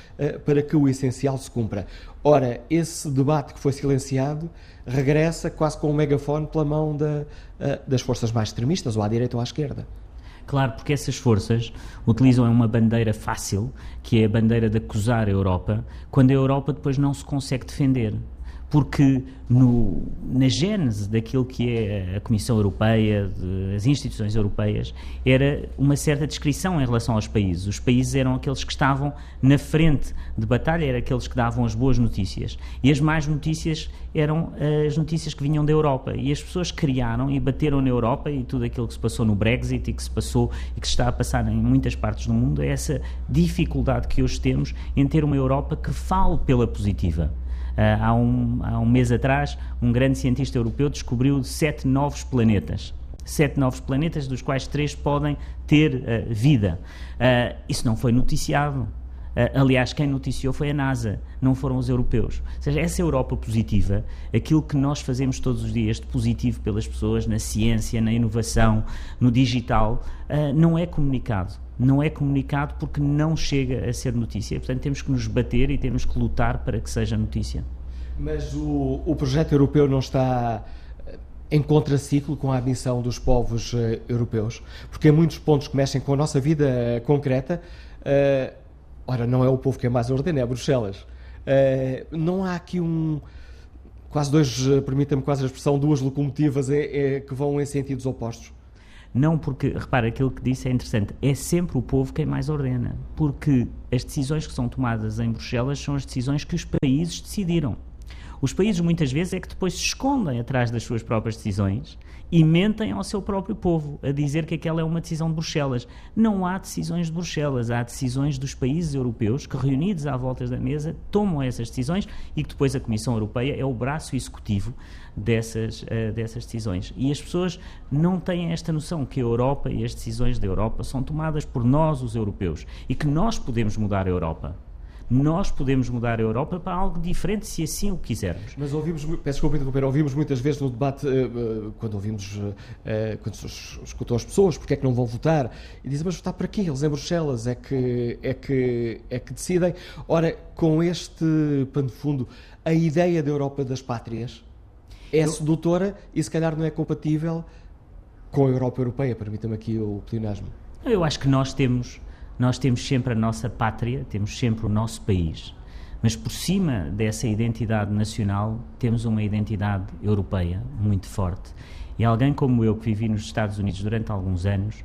para que o essencial se cumpra. Ora, esse debate que foi silenciado regressa quase com um megafone pela mão da, das forças mais extremistas, ou à direita ou à esquerda. Claro, porque essas forças utilizam uma bandeira fácil, que é a bandeira de acusar a Europa, quando a Europa depois não se consegue defender porque no, na gênese daquilo que é a Comissão Europeia, de, as instituições europeias, era uma certa descrição em relação aos países. Os países eram aqueles que estavam na frente de batalha, eram aqueles que davam as boas notícias. E as más notícias eram as notícias que vinham da Europa. E as pessoas criaram e bateram na Europa e tudo aquilo que se passou no Brexit e que se passou e que se está a passar em muitas partes do mundo é essa dificuldade que hoje temos em ter uma Europa que fale pela positiva há, um, há um mês atrás, um grande cientista europeu descobriu sete novos planetas sete novos planetas, dos quais três podem ter uh, vida. Uh, isso não foi noticiado. Uh, aliás, quem noticiou foi a NASA, não foram os europeus. Ou seja, essa Europa positiva, aquilo que nós fazemos todos os dias de positivo pelas pessoas, na ciência, na inovação, no digital, não é comunicado não é comunicado porque não chega a ser notícia. Portanto, temos que nos bater e temos que lutar para que seja notícia. Mas o, o projeto europeu não está eh, em contraciclo com a ambição dos povos uh, europeus, porque em muitos pontos que mexem com a nossa vida uh, concreta, uh, ora, não é o povo que é mais ordena, é Bruxelas. Não há aqui um. Quase dois, permita-me quase a expressão, duas locomotivas é, é, que vão em sentidos opostos. Não porque, repara, aquilo que disse é interessante, é sempre o povo quem mais ordena, porque as decisões que são tomadas em Bruxelas são as decisões que os países decidiram. Os países muitas vezes é que depois se escondem atrás das suas próprias decisões e mentem ao seu próprio povo a dizer que aquela é uma decisão de Bruxelas. Não há decisões de Bruxelas, há decisões dos países europeus que, reunidos à volta da mesa, tomam essas decisões e que depois a Comissão Europeia é o braço executivo dessas, uh, dessas decisões. E as pessoas não têm esta noção que a Europa e as decisões da Europa são tomadas por nós, os europeus, e que nós podemos mudar a Europa nós podemos mudar a Europa para algo diferente se assim o quisermos. Mas ouvimos, peço desculpa interromper, ouvimos muitas vezes no debate, uh, quando ouvimos, quando escutou as pessoas, porque é que não vão votar, e dizem, mas votar para quê? Eles em Bruxelas é que, é que, é que decidem. Ora, com este pano de fundo, a ideia da Europa das pátrias é sedutora e se calhar não é compatível com a Europa Europeia, permita-me aqui o pleonasmo. Eu acho que nós temos nós temos sempre a nossa pátria, temos sempre o nosso país. Mas por cima dessa identidade nacional, temos uma identidade europeia muito forte. E alguém como eu, que vivi nos Estados Unidos durante alguns anos,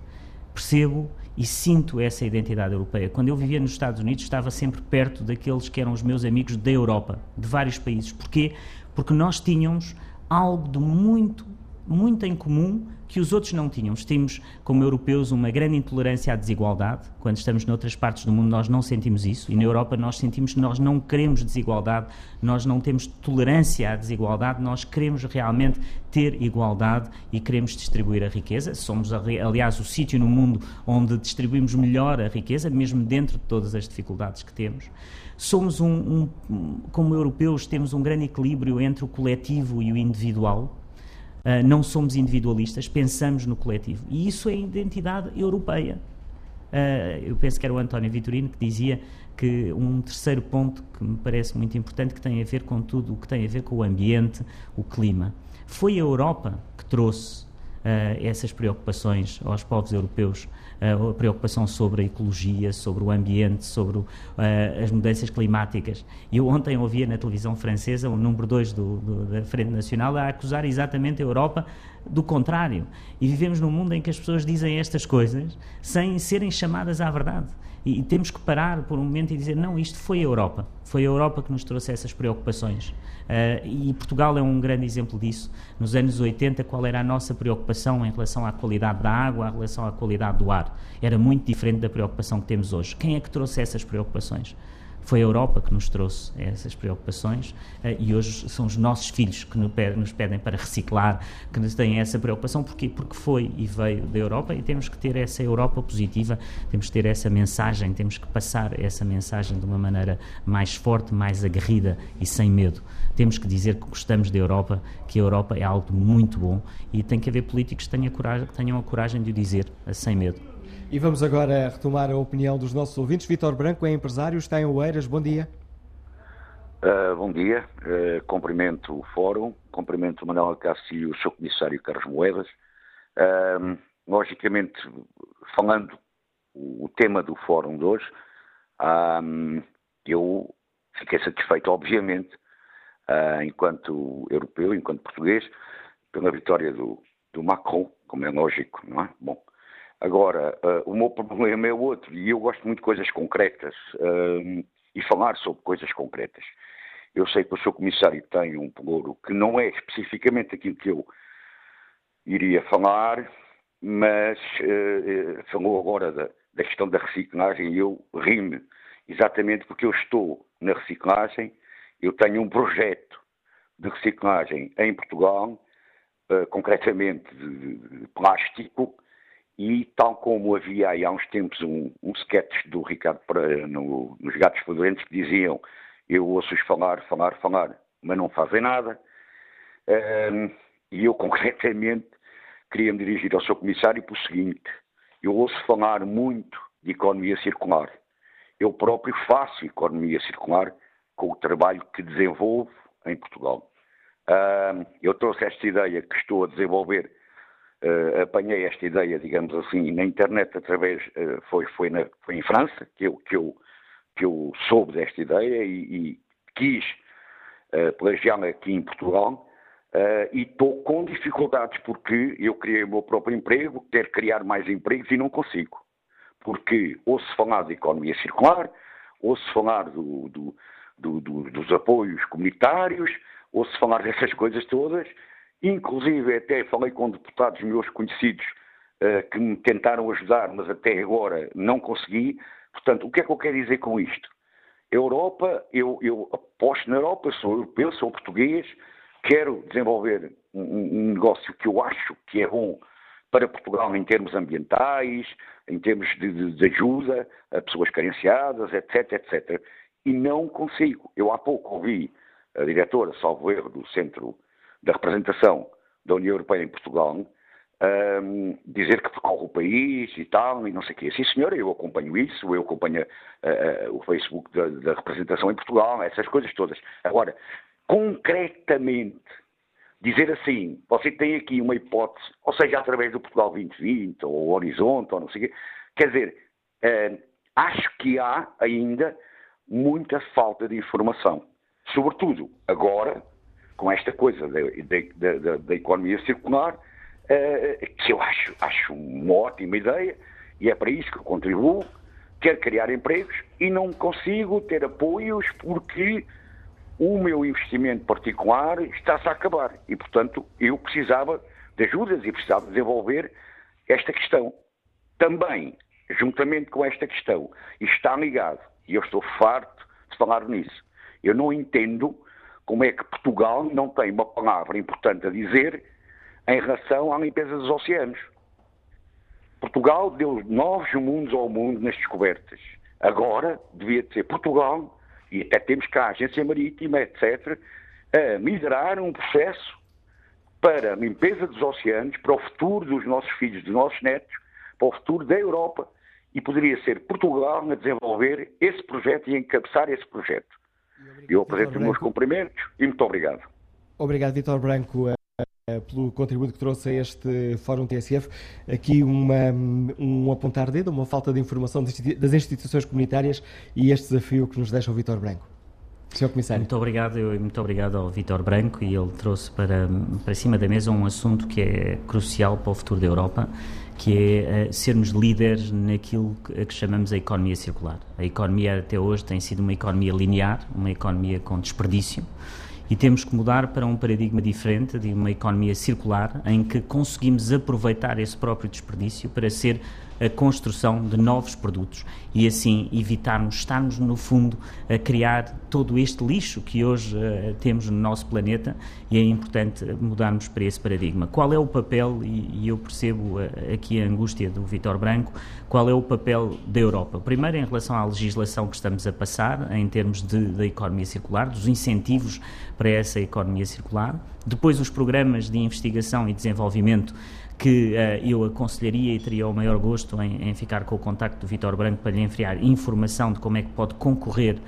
percebo e sinto essa identidade europeia. Quando eu vivia nos Estados Unidos, estava sempre perto daqueles que eram os meus amigos da Europa, de vários países. Porquê? Porque nós tínhamos algo de muito, muito em comum que os outros não tínhamos. Temos, como europeus, uma grande intolerância à desigualdade. Quando estamos noutras partes do mundo, nós não sentimos isso. E na Europa, nós sentimos que nós não queremos desigualdade, nós não temos tolerância à desigualdade, nós queremos realmente ter igualdade e queremos distribuir a riqueza. Somos, aliás, o sítio no mundo onde distribuímos melhor a riqueza, mesmo dentro de todas as dificuldades que temos. Somos, um, um como europeus, temos um grande equilíbrio entre o coletivo e o individual Uh, não somos individualistas, pensamos no coletivo. E isso é identidade europeia. Uh, eu penso que era o António Vitorino que dizia que um terceiro ponto que me parece muito importante, que tem a ver com tudo o que tem a ver com o ambiente, o clima. Foi a Europa que trouxe essas preocupações aos povos europeus a preocupação sobre a ecologia, sobre o ambiente, sobre uh, as mudanças climáticas. Eu ontem ouvia na televisão francesa o número 2 da Frente Nacional a acusar exatamente a Europa do contrário. E vivemos num mundo em que as pessoas dizem estas coisas sem serem chamadas à verdade. E, temos que parar por um momento e dizer: não, isto foi a Europa. Foi a Europa que nos trouxe essas preocupações. Uh, e Portugal é um grande exemplo disso. Nos anos 80, qual era a nossa preocupação em relação à qualidade da água, em relação à qualidade do ar? Era muito diferente da preocupação que temos hoje. Quem é que trouxe essas preocupações? Foi a Europa que nos trouxe essas preocupações uh, e hoje são os nossos filhos que nos pedem para reciclar, que nos têm essa preocupação. Porquê? Porque foi e veio da Europa e temos que ter essa Europa positiva, temos que ter essa mensagem, temos que passar essa mensagem de uma maneira mais forte, mais aguerrida e sem medo. Temos que dizer que gostamos da Europa, que a Europa é algo muito bom e tem que haver políticos que tenham a coragem, tenham a coragem de o dizer sem medo. E vamos agora retomar a opinião dos nossos ouvintes. Vitor Branco é empresário, está em Oeiras. Bom dia. Uh, bom dia. Uh, cumprimento o Fórum, cumprimento o Manuel Cássio e o seu comissário Carlos Moedas. Uh, logicamente, falando o tema do Fórum de hoje, eu fiquei satisfeito, obviamente, enquanto europeu, enquanto português, pela vitória do, do Macron, como é lógico, não é? Bom, Agora, uh, o meu *laughs* problema é outro e eu gosto muito de coisas concretas uh, e falar sobre coisas concretas. Eu sei que o seu comissário tem um pelouro que não é especificamente aquilo que eu iria falar, mas uh, falou agora da, da, questão da reciclagem e eu rime exatamente porque eu estou na reciclagem, eu tenho um projeto de reciclagem em Portugal, concretamente de, de plástico, e tal como havia aí há uns tempos um, um sketch do Ricardo Pereira no, nos Gatos Fedorentes que diziam eu ouço-os falar, falar, falar, mas não fazem nada. Um, e eu *laughs* concretamente queria me dirigir ao seu comissário por o seguinte, eu ouço falar muito de economia circular. Eu próprio faço economia circular com o trabalho que desenvolvo em Portugal. Um, eu trouxe esta ideia que estou a desenvolver Uh, apanhei esta ideia, digamos assim, na internet através, uh, foi, foi, na, foi em França que eu, que eu, que eu soube desta ideia e, e quis uh, plagiá-la aqui em Portugal uh, e estou com dificuldades porque eu criei o meu próprio emprego, quero criar mais empregos e não consigo. Porque ouço falar de economia circular, ouço falar do, do, do, dos apoios comunitários, ouço falar dessas coisas todas, inclusive até falei com deputados meus conhecidos uh, que me tentaram ajudar, mas até agora não consegui. Portanto, o que é que eu quero dizer com isto? Europa, eu, eu aposto na Europa, sou europeu, sou português, quero desenvolver um, um negócio que eu acho que é bom para Portugal em termos ambientais, em termos de, de, ajuda a pessoas carenciadas, etc, etc. E não consigo. Eu há pouco ouvi a diretora, salvo erro, do Centro da Representação da União Europeia em Portugal, um, dizer que percorre o país e tal, e não sei o quê. Sim, senhora, eu acompanho isso, eu acompanho uh, uh, o Facebook da, da, representação em Portugal, essas coisas todas. Agora, concretamente, dizer assim, você tem aqui uma hipótese, ou seja, através do Portugal 2020, ou Horizonte, ou não sei o quê, quer dizer, uh, acho que há ainda muita falta de informação. Sobretudo agora, com esta coisa da, da, da, da economia circular, uh, que eu acho, acho uma ótima ideia, e é para isso que eu contribuo, quero criar empregos e não consigo ter apoios porque o meu investimento particular está-se a acabar e, portanto, eu precisava de ajudas e precisava desenvolver esta questão. Também, juntamente com esta questão, está ligado, e eu estou farto de falar nisso, eu não entendo como é que Portugal não tem uma palavra importante a dizer em relação à limpeza dos oceanos. Portugal deu novos mundos ao mundo nas descobertas. Agora devia ser Portugal e até temos cá a Agência Marítima, etc., a liderar um processo para a limpeza dos oceanos, para o futuro dos nossos filhos, dos nossos netos, para o futuro da Europa. E poderia ser Portugal a desenvolver esse projeto e encabeçar esse projeto. Eu apresento os meus cumprimentos e muito obrigado. Obrigado, Vitor Branco. Eh, pelo contributo que trouxe a este Fórum TSF. Aqui uma, um apontar dedo, uma falta de informação das instituições comunitárias e este desafio que nos deixa o Vitor Branco. Sr. Comissário. Muito obrigado, eu, muito obrigado ao Vitor Branco e ele trouxe para, para cima da mesa um assunto que é crucial para o futuro da Europa, que é uh, sermos líderes naquilo que chamamos a economia circular. A economia até hoje tem sido uma economia linear, uma economia com desperdício, e temos que mudar para um paradigma diferente, de uma economia circular, em que conseguimos aproveitar esse próprio desperdício para ser a construção de novos produtos e assim evitarmos estarmos no fundo a criar todo este lixo que hoje uh, temos no nosso planeta e é importante mudarmos para esse paradigma. Qual é o papel, e, e eu percebo uh, aqui a angústia do Vitor Branco, qual é o papel da Europa? Primeiro, em relação à legislação que estamos a passar, em termos de, da economia circular, dos incentivos para essa economia circular, depois os programas de investigação e desenvolvimento que uh, eu aconselharia e teria o maior gosto em, em ficar com o contacto do Vitor Branco para lhe enviar informação de como é que pode concorrer,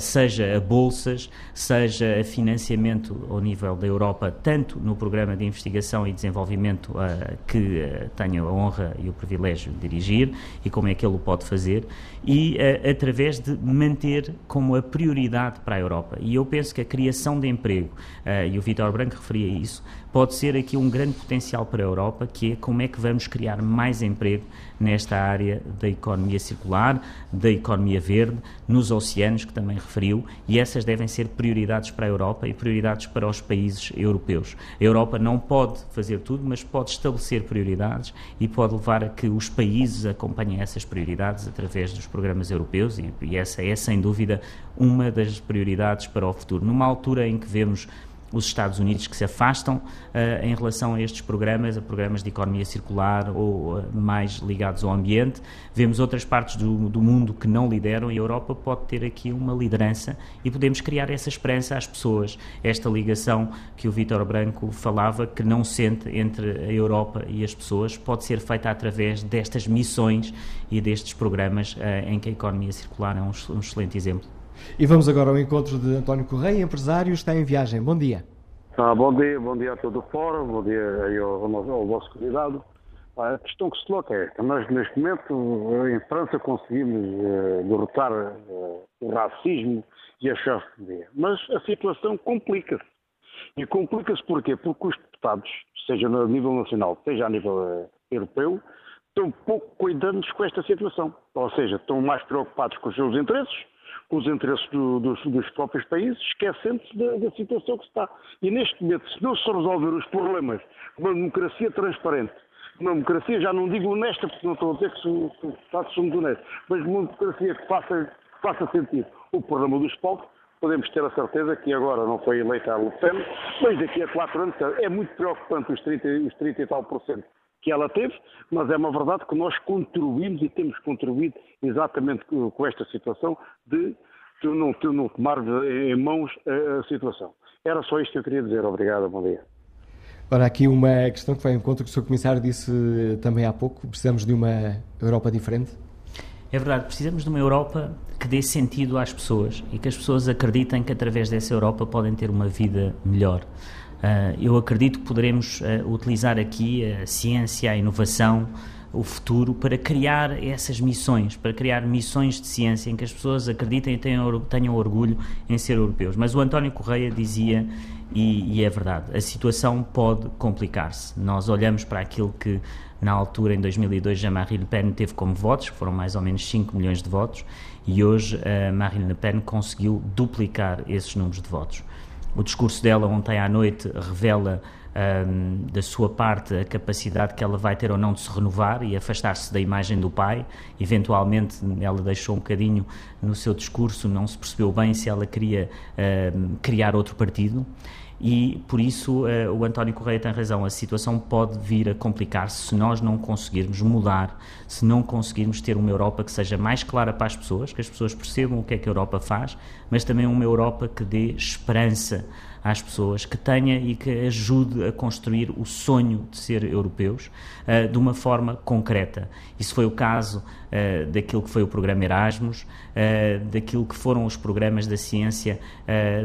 seja a bolsas, seja a financiamento ao nível da Europa, tanto no programa de investigação e desenvolvimento uh, que tenho a honra e o privilégio de dirigir e como é que ele o pode fazer, e através de manter como a prioridade para a Europa. E eu penso que a criação de emprego, e o Vitor Branco referia isso, pode ser aqui um grande potencial para a Europa, que é como é que vamos criar mais emprego nesta área da economia circular, da economia verde, nos oceanos, que também referiu, e essas devem ser prioridades para a Europa e prioridades para os países europeus. A Europa não pode fazer tudo, mas pode estabelecer prioridades e pode levar a que os países acompanhem essas prioridades através dos programas europeus, e, essa é, sem dúvida, uma das prioridades para o futuro. Numa altura em que vemos os Estados Unidos que se afastam uh, em relação a estes programas, a programas de economia circular ou uh, mais ligados ao ambiente. Vemos outras partes do, do, mundo que não lideram e a Europa pode ter aqui uma liderança e podemos criar essa esperança às pessoas, esta ligação que o Vítor Branco falava, que não sente entre a Europa e as pessoas, pode ser feita através destas missões e destes programas uh, em que a economia circular é um, um excelente exemplo. E vamos agora ao encontro de António Correia, empresário, está em viagem. Bom dia. Ah, bom dia, bom dia a todo o fórum, bom dia ao, ao, ao vosso convidado. Ah, a questão que se coloca é que nós, neste momento, em França, conseguimos uh, derrotar uh, o racismo e a xenofobia. Mas a situação complica-se. E complica-se porquê? Porque os deputados, seja a nível nacional, seja a nível europeu, estão pouco cuidantes com esta situação. Ou seja, estão mais preocupados com os seus interesses os interesses do, dos, dos, próprios países, esquecendo-se da, da, situação que está. E neste momento, se não se resolver os problemas de uma democracia transparente, uma democracia, já não digo honesta, porque não estou a dizer que, sou, que somos honestos, mas uma democracia que faça, que faça sentido o problema dos povos, podemos ter a certeza que agora não foi eleita a Le mas daqui a quatro anos é muito preocupante os 30, os 30 e tal por cento que ela teve, mas é uma verdade que nós contribuímos e temos contribuído exatamente com esta situação de, de, não, de não tomar em mãos a, a, situação. Era só isto que eu queria dizer. Obrigado, bom dia. Ora, aqui uma questão que vai em conta que o Sr. Comissário disse também há pouco: precisamos de uma Europa diferente? É verdade, precisamos de uma Europa que dê sentido às pessoas e que as pessoas acreditem que através dessa Europa podem ter uma vida melhor. Uh, eu acredito que poderemos uh, utilizar aqui a ciência, a inovação, o futuro para criar essas missões, para criar missões de ciência em que as pessoas acreditem e tenham, tenham orgulho em ser europeus. Mas o António Correia dizia, e, e é verdade, a situação pode complicar-se. Nós olhamos para aquilo que na altura, em 2002, Jean-Marie Le Pen teve como votos, que foram mais ou menos 5 milhões de votos, e hoje uh, Marine Le Pen conseguiu duplicar esses números de votos. O discurso dela ontem à noite revela um, da sua parte a capacidade que ela vai ter ou não de se renovar e afastar-se da imagem do pai. Eventualmente, ela deixou um bocadinho no seu discurso, não se percebeu bem se ela queria um, criar outro partido e por isso uh, o António Correia tem razão, a situação pode vir a complicar-se se nós não conseguirmos mudar, se não conseguirmos ter uma Europa que seja mais clara para as pessoas, que as pessoas percebam o que é que a Europa faz, mas também uma Europa que dê esperança às pessoas, que tenha e que ajude a construir o sonho de ser europeus uh, de uma forma concreta. Isso foi o caso uh, daquilo que foi o programa Erasmus, uh, daquilo que foram os programas da ciência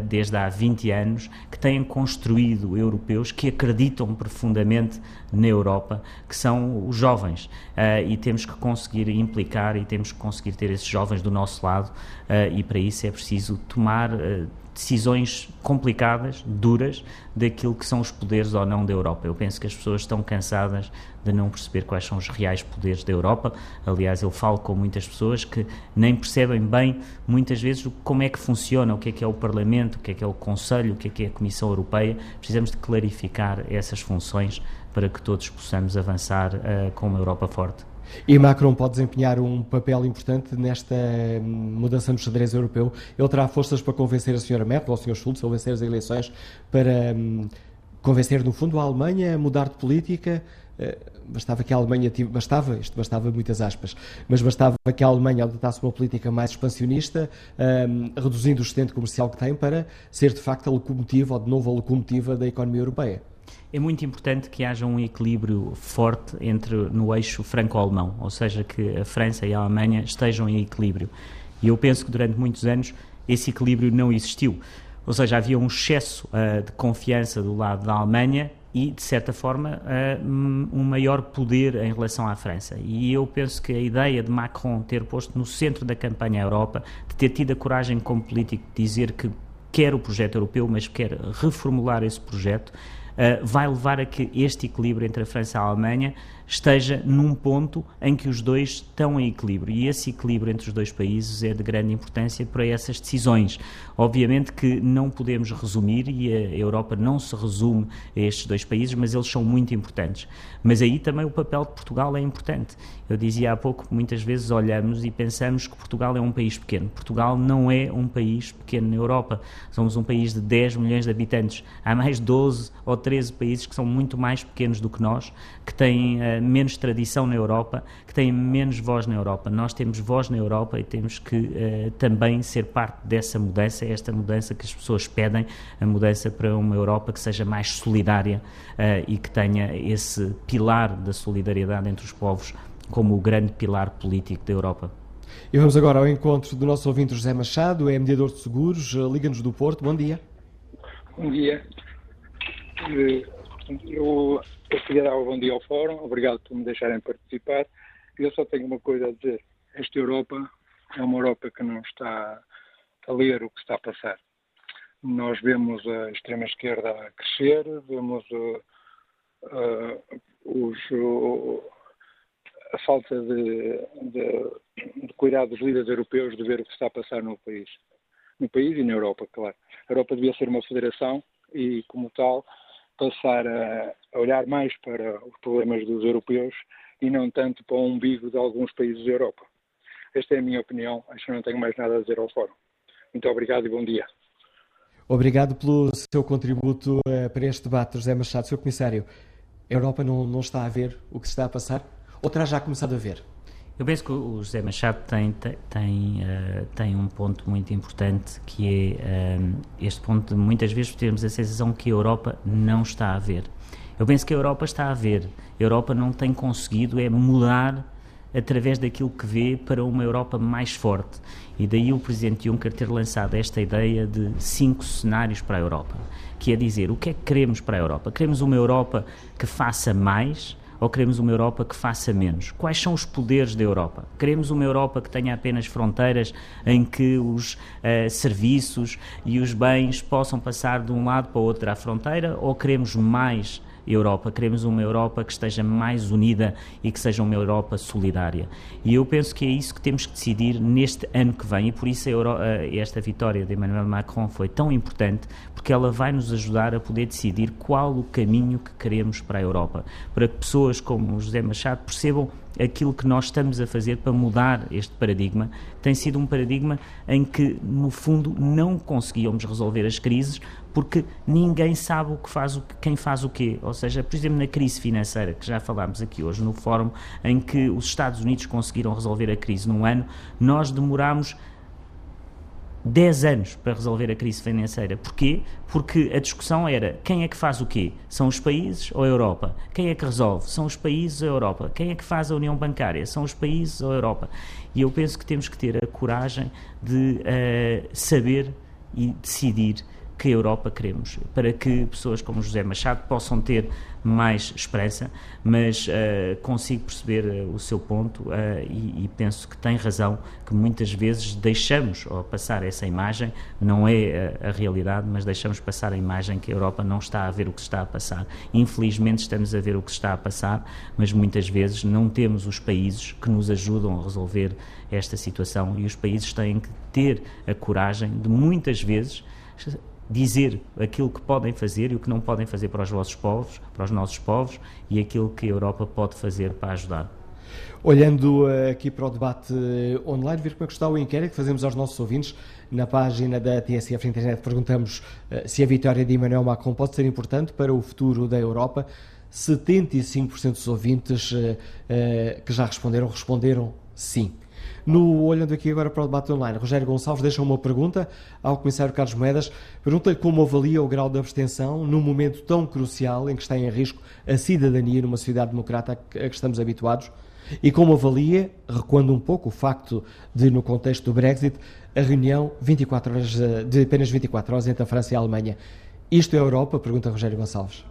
desde há 20 anos, que têm construído europeus que acreditam profundamente na Europa, que são os jovens. e temos que conseguir implicar e temos que conseguir ter esses jovens do nosso lado, e para isso é preciso tomar decisões complicadas, duras, daquilo que são os poderes ou não da Europa. Eu penso que as pessoas estão cansadas de não perceber quais são os reais poderes da Europa. Aliás, eu falo com muitas pessoas que nem percebem bem, muitas vezes, como é que funciona, o que é que é o Parlamento, o que é que é o Conselho, o que é que é a Comissão Europeia. Precisamos de clarificar essas funções para que todos possamos avançar uh, com uma Europa forte. E Macron pode desempenhar um papel importante nesta hum, mudança no xadrez europeu. Ele terá forças para convencer a senhora Merkel ou o Sr. Schulz a vencer as eleições para um, convencer, no fundo, a Alemanha a mudar de política. Uh, bastava que a Alemanha bastava, isto bastava muitas aspas, mas bastava que a Alemanha adotasse uma política mais expansionista, um, reduzindo o excedente comercial que tem para ser de facto a locomotiva ou de novo a locomotiva da economia europeia é muito importante que haja um equilíbrio forte entre no eixo franco-alemão, ou seja, que a França e a Alemanha estejam em equilíbrio. E eu penso que durante muitos anos esse equilíbrio não existiu. Ou seja, havia um excesso uh, de confiança do lado da Alemanha e, de certa forma, uh, um maior poder em relação à França. E eu penso que a ideia de Macron ter posto no centro da campanha a Europa, de ter tido a coragem como político de dizer que quer o projeto europeu, mas quer reformular esse projeto, vai levar a que este equilíbrio entre a França e a Alemanha esteja num ponto em que os dois estão em equilíbrio. E esse equilíbrio entre os dois países é de grande importância para essas decisões. Obviamente que não podemos resumir, e a Europa não se resume a estes dois países, mas eles são muito importantes. Mas aí também o papel de Portugal é importante. Eu dizia há pouco muitas vezes olhamos e pensamos que Portugal é um país pequeno. Portugal não é um país pequeno na Europa. Somos um país de 10 milhões de habitantes. Há mais 12 ou 13 países que são muito mais pequenos do que nós, que têm uh, menos tradição na Europa, que têm menos voz na Europa. Nós temos voz na Europa e temos que uh, também ser parte dessa mudança, esta mudança que as pessoas pedem, a mudança para uma Europa que seja mais solidária uh, e que tenha esse pilar da solidariedade entre os povos como o grande pilar político da Europa. E vamos agora ao encontro do nosso ouvinte José Machado, é mediador de seguros, Liga-nos do Porto. Bom dia. Bom dia. Eu, eu queria dar um bom dia ao Fórum, obrigado por me deixarem participar. Eu só tenho uma coisa a dizer. Esta Europa é uma Europa que não está a ler o que está a passar. Nós vemos a extrema-esquerda a crescer, vemos uh, uh, os, a falta de, de, de, dos líderes europeus de ver o que está a passar no país. No país e na Europa, claro. A Europa devia ser uma federação e, como tal, passar a, olhar mais para os problemas dos europeus e não tanto para o umbigo de alguns países da Europa. Esta é a minha opinião, acho que não tenho mais nada a dizer ao fórum. Muito obrigado e bom dia. Obrigado pelo seu contributo uh, para este debate, José Machado. Sr. Comissário, a Europa não, não está a ver o que se está a passar? Ou terá já começado a ver? Eu penso que o José Machado tem, tem, uh, tem um ponto muito importante que é uh, este ponto de muitas vezes termos a sensação que a Europa não está a ver. Eu penso que a Europa está a ver. A Europa não tem conseguido é mudar através daquilo que vê para uma Europa mais forte. E daí o Presidente Juncker ter lançado esta ideia de cinco cenários para a Europa, que é dizer o que é que queremos para a Europa. Queremos uma Europa que faça mais ou queremos uma Europa que faça menos? Quais são os poderes da Europa? Queremos uma Europa que tenha apenas fronteiras em que os uh, serviços e os bens possam passar de um lado para o outro à fronteira ou queremos mais Europa. Queremos uma Europa que esteja mais unida e que seja uma Europa solidária. E eu penso que é isso que temos que decidir neste ano que vem e por isso Euro, esta vitória de Emmanuel Macron foi tão importante porque ela vai nos ajudar a poder decidir qual o caminho que queremos para a Europa. Para que pessoas como José Machado percebam aquilo que nós estamos a fazer para mudar este paradigma. Tem sido um paradigma em que, no fundo, não conseguíamos resolver as crises porque ninguém sabe o que faz o, quem faz o quê. Ou seja, por exemplo, na crise financeira, que já falámos aqui hoje no fórum, em que os Estados Unidos conseguiram resolver a crise num ano, nós demorámos 10 anos para resolver a crise financeira. Porquê? Porque a discussão era quem é que faz o quê? São os países ou a Europa? Quem é que resolve? São os países ou a Europa? Quem é que faz a união bancária? São os países ou a Europa? E eu penso que temos que ter a coragem de uh, saber e decidir que Europa queremos, para que pessoas como José Machado possam ter mais esperança, mas uh, consigo perceber uh, o seu ponto uh, e, e, penso que tem razão que muitas vezes deixamos passar essa imagem, não é a, realidade, mas deixamos passar a imagem que a Europa não está a ver o que está a passar. Infelizmente estamos a ver o que está a passar, mas muitas vezes não temos os países que nos ajudam a resolver esta situação e os países têm que ter a coragem de muitas vezes dizer aquilo que podem fazer e o que não podem fazer para os vossos povos, para os nossos povos e aquilo que a Europa pode fazer para ajudar. Olhando uh, aqui para o debate uh, online, ver como é que está o inquérito que fazemos aos nossos ouvintes na página da TSF Internet. Perguntamos uh, se a vitória de Emmanuel Macron pode ser importante para o futuro da Europa. 75% dos ouvintes que já responderam, responderam sim. No, olhando aqui agora para o debate online, Rogério Gonçalves deixa uma pergunta ao Comissário Carlos Moedas. Pergunta-lhe como avalia o grau de abstenção num momento tão crucial em que está em risco a cidadania numa sociedade democrata a que estamos habituados e como avalia, recuando um pouco, o facto de, no contexto do Brexit, a reunião 24 horas, de apenas 24 horas entre a França e a Alemanha. Isto é a Europa? Pergunta Rogério Gonçalves.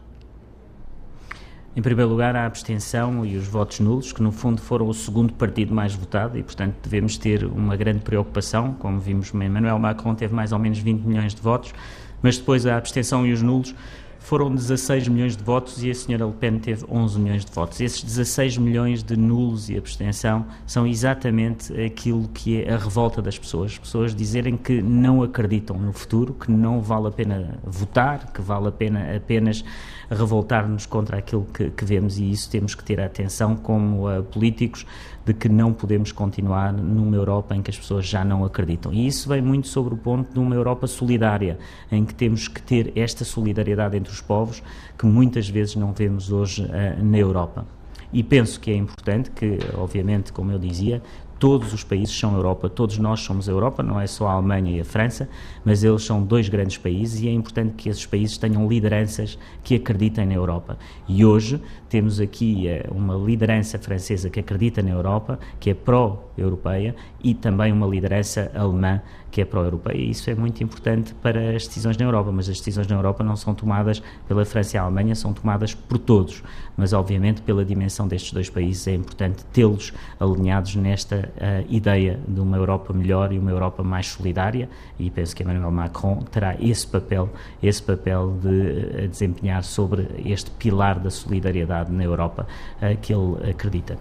Em primeiro lugar, a abstenção e os votos nulos, que no fundo foram o segundo partido mais votado e, portanto, devemos ter uma grande preocupação. Como vimos, Emmanuel Macron teve mais ou menos 20 milhões de votos, mas depois a abstenção e os nulos foram 16 milhões de votos e a senhora Le Pen teve 11 milhões de votos. Esses 16 milhões de nulos e abstenção são exatamente aquilo que é a revolta das pessoas. As pessoas dizerem que não acreditam no futuro, que não vale a pena votar, que vale a pena apenas revoltar-nos contra aquilo que, que, vemos e isso temos que ter atenção como uh, políticos de que não podemos continuar numa Europa em que as pessoas já não acreditam. E isso vem muito sobre o ponto de uma Europa solidária, em que temos que ter esta solidariedade entre os povos que muitas vezes não vemos hoje uh, na Europa. E penso que é importante que, obviamente, como eu dizia, todos os países são Europa, todos nós somos Europa, não é só a Alemanha e a França, mas eles são dois grandes países e é importante que esses países tenham lideranças que acreditem na Europa. E hoje temos aqui eh, uma liderança francesa que acredita na Europa, que é pró-europeia, e também uma liderança alemã que é pró-europeia. E isso é muito importante para as decisões na Europa, mas as decisões na Europa não são tomadas pela França e a Alemanha, são tomadas por todos. Mas, obviamente, pela dimensão destes dois países, é importante tê-los alinhados nesta uh, ideia de uma Europa melhor e uma Europa mais solidária, e penso que Emmanuel Macron terá esse papel, esse papel de uh, desempenhar sobre este pilar da solidariedade na Europa uh, que ele acredita.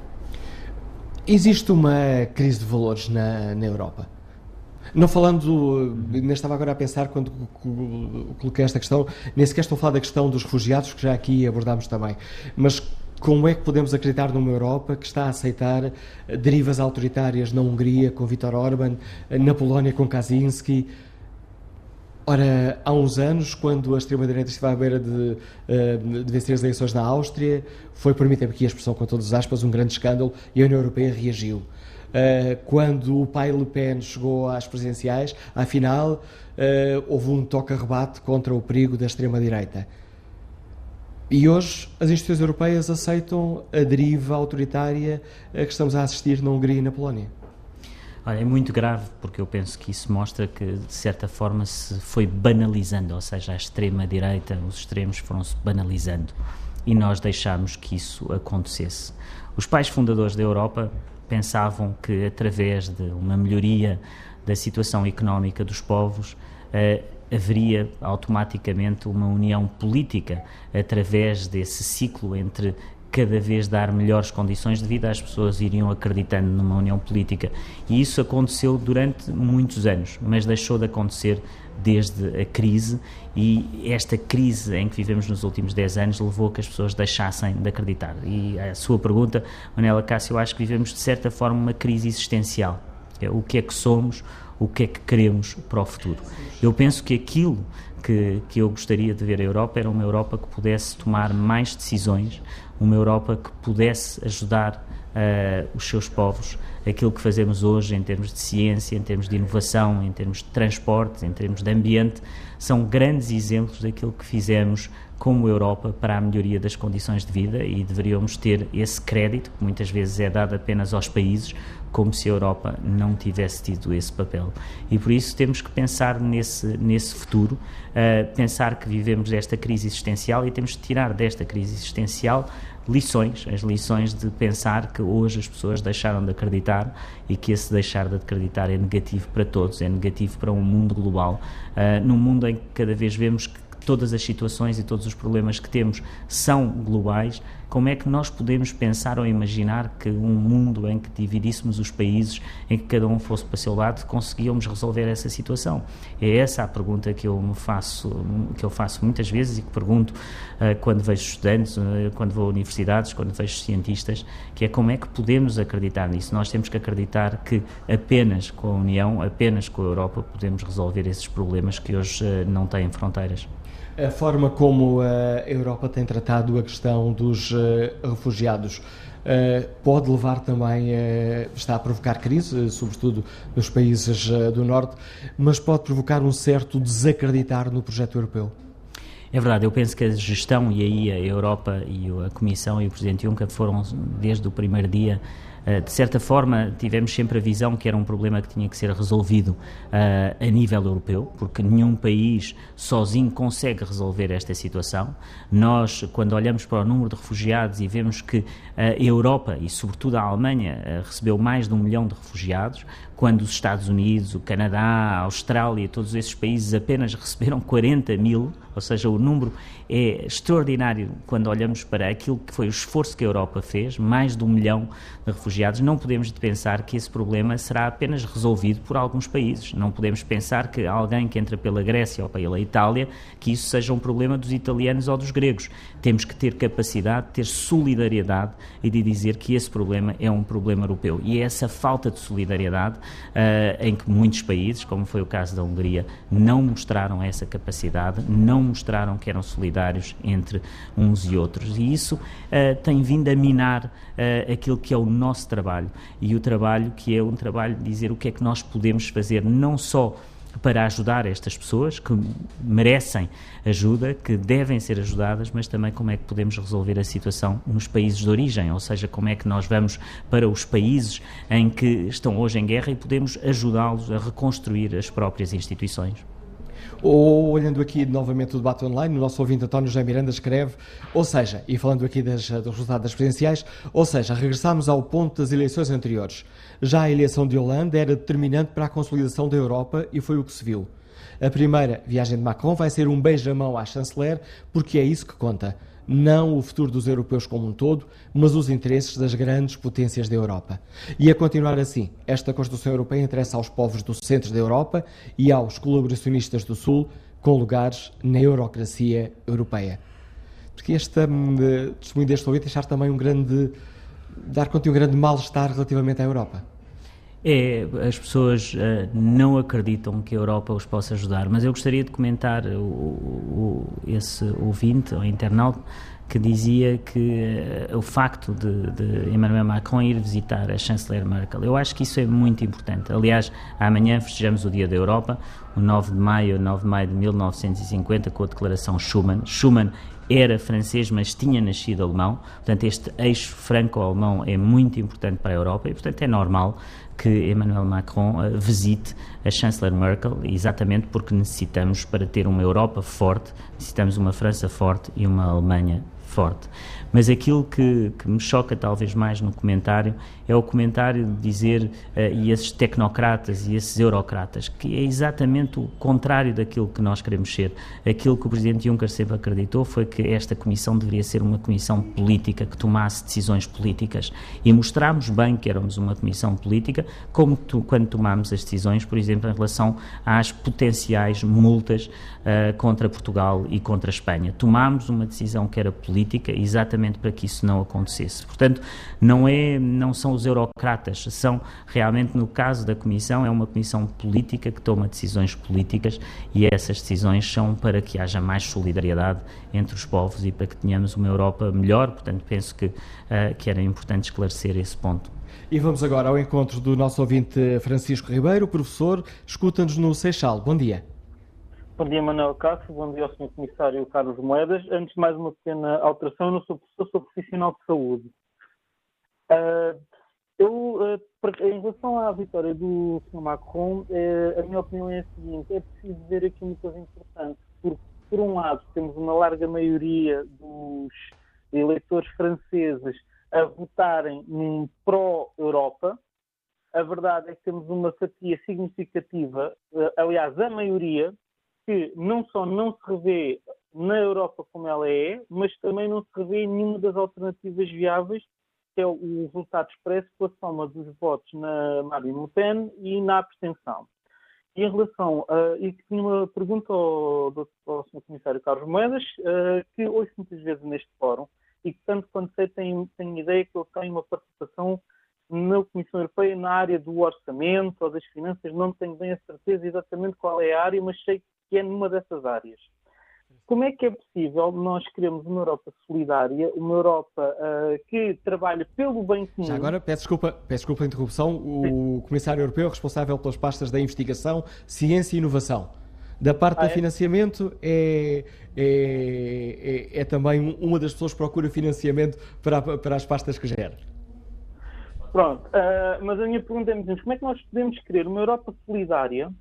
Existe uma crise de valores na, na Europa? Não falando, ainda estava agora a pensar quando coloquei esta questão, nem sequer estou a falar da questão dos refugiados, que já aqui abordámos também, mas como é que podemos acreditar numa Europa que está a aceitar derivas autoritárias na Hungria com Viktor Orban, na Polónia com Kaczynski, Ora, há uns anos, quando a extrema-direita esteve à beira de, eh, de, vencer as eleições na Áustria, foi, permitem-me aqui a expressão com todas as aspas, um grande escândalo e a União Europeia reagiu. Eh, quando o pai Le Pen chegou às presidenciais, afinal, eh, houve um toque-rebate contra o perigo da extrema-direita. E hoje as instituições europeias aceitam a deriva autoritária a que estamos a assistir na Hungria e na Polónia. Olha, é muito grave porque eu penso que isso mostra que, de certa forma, se foi banalizando, ou seja, a extrema-direita, os extremos foram-se banalizando e nós deixámos que isso acontecesse. Os pais fundadores da Europa pensavam que, através de uma melhoria da situação económica dos povos, eh, haveria automaticamente uma união política através desse ciclo entre cada vez dar melhores condições de vida, as pessoas iriam acreditando numa união política. E isso aconteceu durante muitos anos, mas deixou de acontecer desde a crise e esta crise em que vivemos nos últimos 10 anos levou a que as pessoas deixassem de acreditar. E a sua pergunta, Manela Cássio, eu acho que vivemos de certa forma uma crise existencial. É o que é que somos, o que é que queremos para o futuro. Eu penso que aquilo que, que eu gostaria de ver a Europa era uma Europa que pudesse tomar mais decisões, uma Europa que pudesse ajudar uh, os seus povos. Aquilo que fazemos hoje em termos de ciência, em termos de inovação, em termos de transporte, em termos de ambiente, são grandes exemplos daquilo que fizemos como Europa para a melhoria das condições de vida e deveríamos ter esse crédito, que muitas vezes é dado apenas aos países, como se a Europa não tivesse tido esse papel. E por isso temos que pensar nesse, nesse futuro, uh, pensar que vivemos esta crise existencial e temos que tirar desta crise existencial lições, as lições de pensar que hoje as pessoas deixaram de acreditar e que esse deixar de acreditar é negativo para todos, é negativo para um mundo global, uh, num mundo em que cada vez vemos que todas as situações e todos os problemas que temos são globais, como é que nós podemos pensar ou imaginar que um mundo em que dividíssemos os países, em que cada um fosse para o seu lado, conseguíamos resolver essa situação? É essa a pergunta que eu me faço, que eu faço muitas vezes e que pergunto uh, quando vejo estudantes, uh, quando vou a universidades, quando vejo cientistas, que é como é que podemos acreditar nisso? Nós temos que acreditar que apenas com a União, apenas com a Europa, podemos resolver esses problemas que hoje uh, não têm fronteiras. A forma como a Europa tem tratado a questão dos eh, refugiados eh, pode levar também, está a provocar crise, sobretudo nos países eh, do Norte, mas pode provocar um certo desacreditar no projeto europeu. É verdade, eu penso que a gestão e aí a Europa e a Comissão e o Presidente Juncker foram desde o primeiro dia de certa forma, tivemos sempre a visão que era um problema que tinha que ser resolvido uh, a nível europeu, porque nenhum país sozinho consegue resolver esta situação. Nós, quando olhamos para o número de refugiados e vemos que a Europa e, sobretudo, a Alemanha recebeu mais de um milhão de refugiados, quando os Estados Unidos, o Canadá, a Austrália, todos esses países apenas receberam 40 mil, ou seja, o número é extraordinário quando olhamos para aquilo que foi o esforço que a Europa fez, mais de um milhão de refugiados. Não podemos pensar que esse problema será apenas resolvido por alguns países. Não podemos pensar que alguém que entra pela Grécia ou pela Itália, que isso seja um problema dos italianos ou dos gregos. Temos que ter capacidade, ter solidariedade e de dizer que esse problema é um problema europeu. E é essa falta de solidariedade uh, em que muitos países, como foi o caso da Hungria, não mostraram essa capacidade, não mostraram que eram solidários entre uns e outros. E isso uh, tem vindo a minar uh, aquilo que é o nosso trabalho e o trabalho que é um trabalho de dizer o que é que nós podemos fazer, não só para ajudar estas pessoas que merecem ajuda, que devem ser ajudadas, mas também como é que podemos resolver a situação nos países de origem, ou seja, como é que nós vamos para os países em que estão hoje em guerra e podemos ajudá-los a reconstruir as próprias instituições. Ou, olhando aqui novamente o debate online, o nosso ouvinte António José Miranda escreve, ou seja, e falando aqui das, dos resultados das presidenciais, ou seja, regressamos ao ponto das eleições anteriores. Já a eleição de Hollande era determinante para a consolidação da Europa e foi o que se viu. A primeira viagem de Macron vai ser um beijamão à chanceler, porque é isso que conta. Não o futuro dos europeus como um todo, mas os interesses das grandes potências da Europa. E a continuar assim, esta construção europeia interessa aos povos do centro da Europa e aos colaboracionistas do Sul, com lugares na eurocracia europeia. Porque este hum, testemunho deste ouvinte deixar também um grande. dar conta de um grande mal-estar relativamente à Europa. É, as pessoas uh, não acreditam que a Europa os possa ajudar, mas eu gostaria de comentar o, o, esse ouvinte, ou internauta, que dizia que uh, o facto de, de, Emmanuel Macron ir visitar a chanceler Merkel, eu acho que isso é muito importante. Aliás, amanhã festejamos o Dia da Europa, o 9 de maio, 9 de maio de 1950, com a declaração Schuman. Schuman era francês, mas tinha nascido alemão, portanto este eixo franco-alemão é muito importante para a Europa e, portanto, é normal que Emmanuel Macron uh, visite a chanceler Merkel, exatamente porque necessitamos, para ter uma Europa forte, necessitamos uma França forte e uma Alemanha forte. Mas aquilo que, que, me choca talvez mais no comentário é o comentário de dizer, uh, e esses tecnocratas e esses eurocratas, que é exatamente o contrário daquilo que nós queremos ser. Aquilo que o Presidente Juncker sempre acreditou foi que esta Comissão deveria ser uma Comissão política, que tomasse decisões políticas. E mostramos bem que éramos uma Comissão política, como tu, quando tomámos as decisões, por exemplo, em relação às potenciais multas uh, contra Portugal e contra a Espanha. Tomámos uma decisão que era política, exatamente para que isso não acontecesse. Portanto, não, é, não são os eurocratas, são realmente, no caso da Comissão, é uma comissão política que toma decisões políticas e essas decisões são para que haja mais solidariedade entre os povos e para que tenhamos uma Europa melhor. Portanto, penso que, uh, que era importante esclarecer esse ponto. E vamos agora ao encontro do nosso ouvinte Francisco Ribeiro, professor, escuta-nos no Seixal. Bom dia. Bom dia, Manuel Castro. Bom dia ao Sr. Comissário Carlos Moedas. Antes de mais uma pequena alteração, eu não sou professor, sou profissional de saúde. Uh, uh, em relação à vitória do Sr. Macron, uh, a minha opinião é a seguinte: é preciso ver aqui uma coisa importante. Porque, por um lado, temos uma larga maioria dos eleitores franceses a votarem num pró-Europa. A verdade é que temos uma fatia significativa, aliás, a maioria, que não só não se revê na Europa como ela é, mas também não se revê em nenhuma das alternativas viáveis, que é o resultado expresso pela soma dos votos na Marine Le Pen e na abstenção. E em relação a. E tinha uma pergunta ao, ao Sr. Comissário Carlos Moedas, uh, que ouço muitas vezes neste fórum, e que, tanto quanto sei, tenho ideia que ele tem uma participação na Comissão Europeia na área do orçamento ou das finanças, não tenho bem a certeza exatamente qual é a área, mas sei que é numa dessas áreas. Como é que é possível nós queremos uma Europa solidária, uma Europa uh, que trabalhe pelo bem comum? Já agora, peço desculpa, peço desculpa a interrupção, o Sim. Comissário Europeu responsável pelas pastas da investigação, ciência e inovação. Da parte ah, do é? financiamento, é, é, é, é, também uma das pessoas que procura financiamento para, para as pastas que gera. Pronto, uh, mas a minha pergunta é, como é que nós podemos querer uma Europa solidária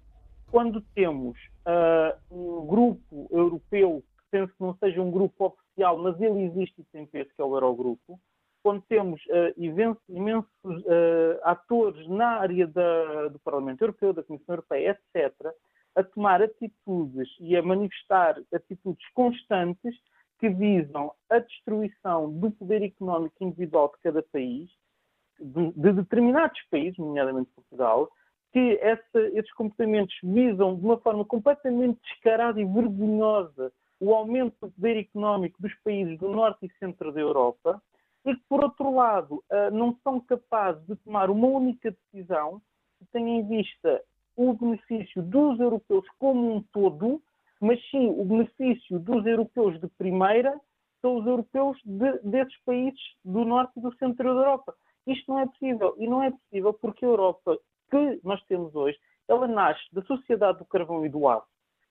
quando temos uh, um grupo europeu, que penso que não seja um grupo oficial, mas ele existe e tem peso, que é o Eurogrupo, quando temos uh, imensos, imensos uh, atores na área da, do Parlamento Europeu, da Comissão Europeia, etc., a tomar atitudes e a manifestar atitudes constantes que visam a destruição do poder económico individual de cada país, de, de determinados países, nomeadamente Portugal, que essa, esses comportamentos visam de uma forma completamente descarada e vergonhosa o aumento do poder económico dos países do norte e centro da Europa e que, por outro lado, ah, não são capazes de tomar uma única decisão que tenha em vista o benefício dos europeus como um todo, mas sim o benefício dos europeus de primeira são os europeus de, desses países do norte e do centro da Europa. Isto não é possível. E não é possível porque a Europa que nós temos hoje, ela nasce da sociedade do carvão e do aço,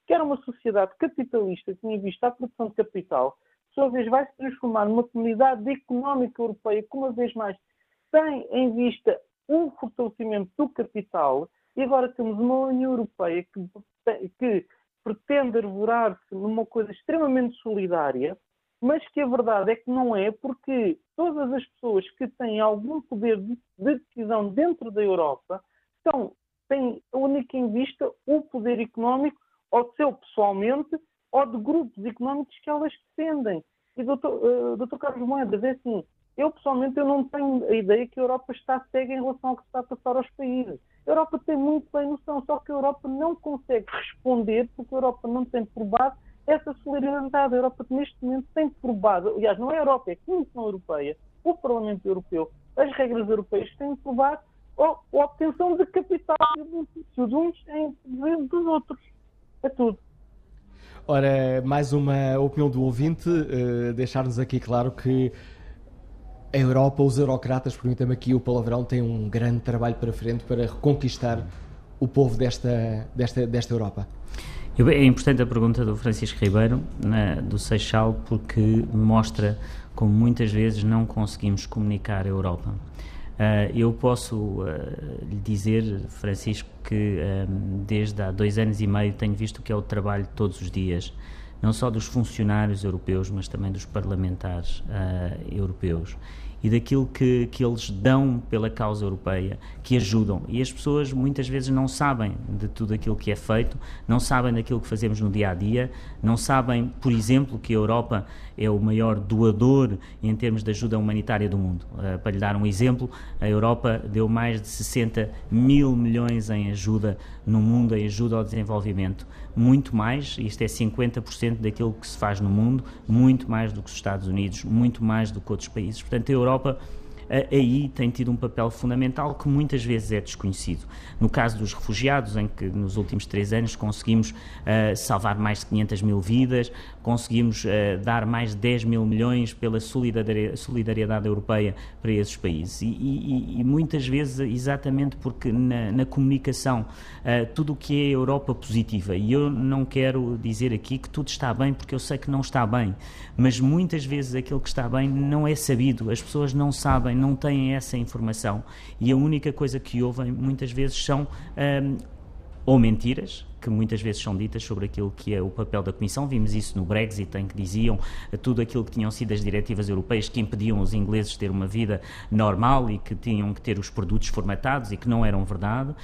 que era uma sociedade capitalista que tinha visto a produção de capital, por sua vez vai se transformar numa comunidade económica europeia que, uma vez mais, tem em vista o fortalecimento do capital, e agora temos uma União Europeia que, que pretende arvorar-se numa coisa extremamente solidária, mas que a verdade é que não é, porque todas as pessoas que têm algum poder de decisão dentro da Europa então, tem única em vista o poder económico, ou seu pessoalmente, ou de grupos económicos que elas defendem. E doutor, uh, doutor Carlos Moedas, é assim, eu pessoalmente eu não tenho a ideia que a Europa está cega em relação ao que está a passar aos países. A Europa tem muito bem noção, só que a Europa não consegue responder porque a Europa não tem provado essa solidariedade. A Europa neste momento tem provado, aliás, não é a Europa, é a Comissão Europeia, o Parlamento Europeu, as regras europeias têm provado a obtenção de capital e o benefício de uns em vez dos outros. É tudo. Ora, mais uma opinião do ouvinte, uh, deixar-nos aqui claro que a Europa, os eurocratas, permitam-me aqui o palavrão, têm um grande trabalho para frente para reconquistar o povo desta, desta, desta Europa. É importante a pergunta do Francisco Ribeiro, na, do Seixal, porque mostra como muitas vezes não conseguimos comunicar a Europa. Uh, eu posso uh, lhe dizer, Francisco, que um, desde há dois anos e meio tenho visto que é o trabalho todos os dias, não só dos funcionários europeus, mas também dos parlamentares europeus e daquilo que, que eles dão pela causa europeia, que ajudam. E as pessoas muitas vezes não sabem de tudo aquilo que é feito, não sabem daquilo que fazemos no dia a dia, não sabem, por exemplo, que a Europa é o maior doador em termos de ajuda humanitária do mundo. Uh, para lhe dar um exemplo, a Europa deu mais de 60 mil milhões em ajuda no mundo, em ajuda ao desenvolvimento. Muito mais, isto é 50% daquilo que se faz no mundo, muito mais do que os Estados Unidos, muito mais do que outros países. Portanto, a Europa aí tem tido um papel fundamental que muitas vezes é desconhecido. No caso dos refugiados, em que nos últimos três anos conseguimos uh, salvar mais de 500 mil vidas, conseguimos uh, dar mais de 10 mil milhões pela solidariedade, solidariedade europeia para esses países. E, e, e muitas vezes, exatamente porque na, na comunicação, uh, tudo o que é Europa positiva, e eu não quero dizer aqui que tudo está bem, porque eu sei que não está bem, mas muitas vezes aquilo que está bem não é sabido, as pessoas não sabem, não têm essa informação, e a única coisa que ouvem muitas vezes são um, ou mentiras, que muitas vezes são ditas sobre aquilo que é o papel da Comissão. Vimos isso no Brexit, em que diziam tudo aquilo que tinham sido as diretivas europeias que impediam os ingleses de ter uma vida normal e que tinham que ter os produtos formatados e que não eram verdade. Uh,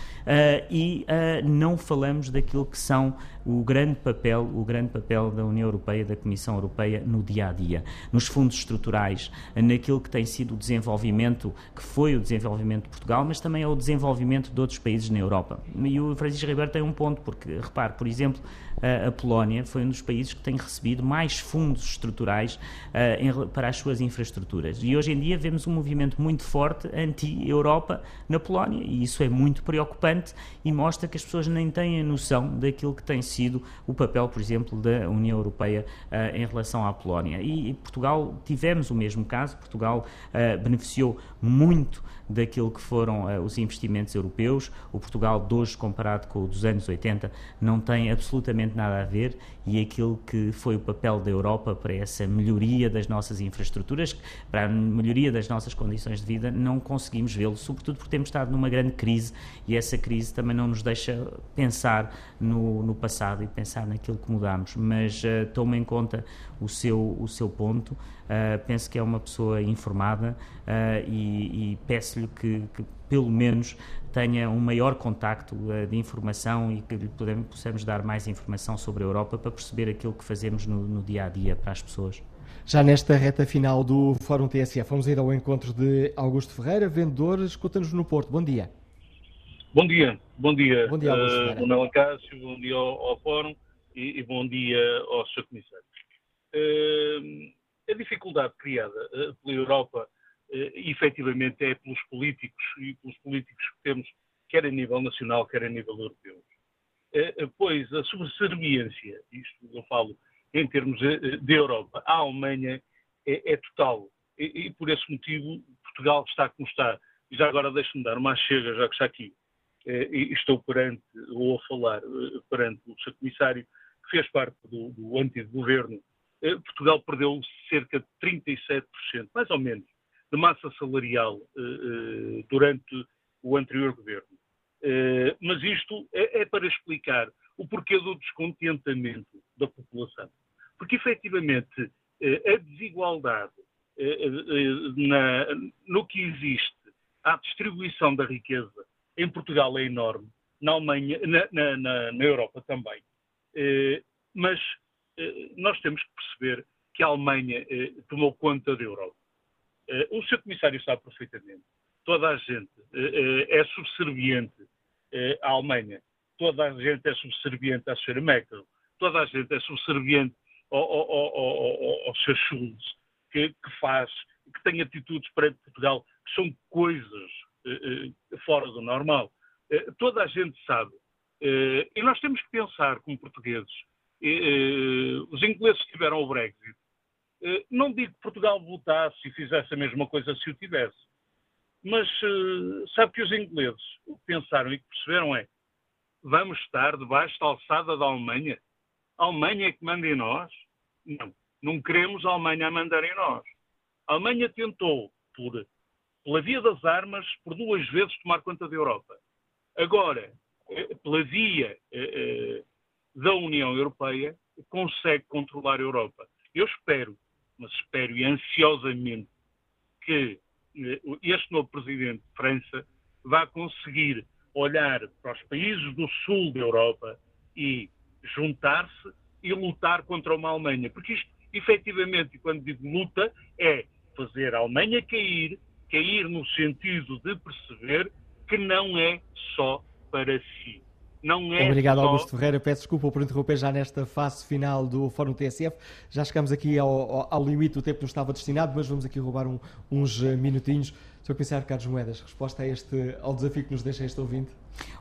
e uh, não falamos daquilo que são o grande papel, o grande papel da União Europeia, da Comissão Europeia no dia a dia, nos fundos estruturais, naquilo que tem sido o desenvolvimento, que foi o desenvolvimento de Portugal, mas também é o desenvolvimento de outros países na Europa. E o Francisco Ribeiro tem um ponto, porque repare, por exemplo, a Polónia foi um dos países que tem recebido mais fundos estruturais para as suas infraestruturas. E hoje em dia vemos um movimento muito forte anti-Europa na Polónia, e isso é muito preocupante e mostra que as pessoas nem têm a noção daquilo que tem sido o papel, por exemplo, da União Europeia em relação à Polónia. E, Portugal, tivemos o mesmo caso, Portugal beneficiou muito daquilo que foram uh, os investimentos europeus. O Portugal de hoje, comparado com o dos anos 80, não tem absolutamente nada a ver e aquilo que foi o papel da Europa para essa melhoria das nossas infraestruturas, para a melhoria das nossas condições de vida, não conseguimos vê-lo, sobretudo porque temos estado numa grande crise e essa crise também não nos deixa pensar no, no passado e pensar naquilo que mudamos. Mas uh, em conta o seu, o seu ponto. Uh, penso que é uma pessoa informada uh, e, e peço-lhe que, que, pelo menos, tenha um maior contacto uh, de informação e que lhe podemos, possamos dar mais informação sobre a Europa para perceber aquilo que fazemos no, no dia a dia para as pessoas. Já nesta reta final do Fórum TSF, vamos ir ao encontro de Augusto Ferreira, vendedor, escuta-nos no Porto. Bom dia. Bom dia, bom dia, bom dia Augusto uh, Manuel Cássio, bom dia ao, ao Fórum e, e, bom dia ao Sr. Comissário. Uh, a dificuldade criada uh, pela Europa, uh, efetivamente, é pelos políticos e pelos políticos que temos, quer a nível nacional, quer a nível europeu. Uh, pois a subserviência, isto eu falo em termos de Europa, à Alemanha é, é total. E, e, por esse motivo Portugal está como está. E já agora deixe-me dar uma chega, já que está aqui. E estou perante, ou a falar perante o Sr. Comissário, que fez parte do, do antigo governo eh, Portugal perdeu cerca de 37%, mais ou menos, de massa salarial eh, eh, durante o anterior governo. Mas isto é, é para explicar o porquê do descontentamento da população. Porque, efetivamente, a desigualdade no que existe à distribuição da riqueza em Portugal é enorme, na Alemanha, na, na, na Europa também. Mas eh, nós temos que perceber que a Alemanha eh, tomou conta da Europa. Eh, o Sr. Comissário sabe perfeitamente. Toda a gente eh, é subserviente à Alemanha. Toda a gente é subserviente à Sra. Merkel. Toda a gente é subserviente ao, Sr. Schulz, que, que, faz, que tem atitudes perante Portugal que são coisas fora do normal. toda a gente sabe. e nós temos que pensar, como portugueses, os ingleses tiveram o Brexit eh, não digo que Portugal votasse e fizesse a mesma coisa se o tivesse, mas eh, sabe que os ingleses o que pensaram e que perceberam é vamos estar debaixo da alçada da Alemanha? A Alemanha é que manda em nós? Não, não queremos a Alemanha a mandar em nós. A Alemanha tentou, por, pela via das armas, por duas vezes tomar conta da Europa. Agora, eh, pela via da União Europeia, consegue controlar a Europa. Eu espero mas espero e ansiosamente que eh, este novo presidente de França vá conseguir olhar para os países do sul da Europa e juntar-se e lutar contra uma Alemanha. Porque isto, efetivamente, quando digo luta, é fazer a Alemanha cair, cair no sentido de perceber que não é só para si. Não é Obrigado, só... Augusto Ferreira. Peço desculpa por interromper já nesta fase final do Fórum TSF. Já chegamos aqui ao, ao limite do tempo que nos estava destinado, mas vamos aqui roubar um, uns eh, minutinhos. Sr. Comissário Carlos Moedas, resposta a este, ao desafio que nos deixa este ouvinte?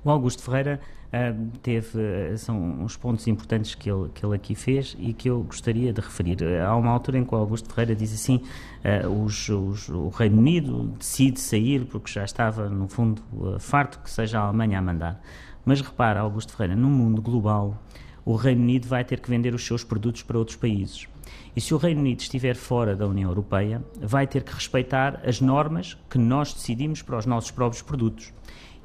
O Augusto Ferreira uh, teve, uh, são uns pontos importantes que ele, que ele aqui fez e que eu gostaria de referir. Há uma altura em que o Augusto Ferreira diz assim, uh, os, os, o Reino Unido decide sair porque já estava, no fundo, farto que seja a Alemanha a mandar. Mas repara, Augusto Ferreira, num mundo global, o Reino Unido vai ter que vender os seus produtos para outros países. E se o Reino Unido estiver fora da União Europeia, vai ter que respeitar as normas que nós decidimos para os nossos próprios produtos.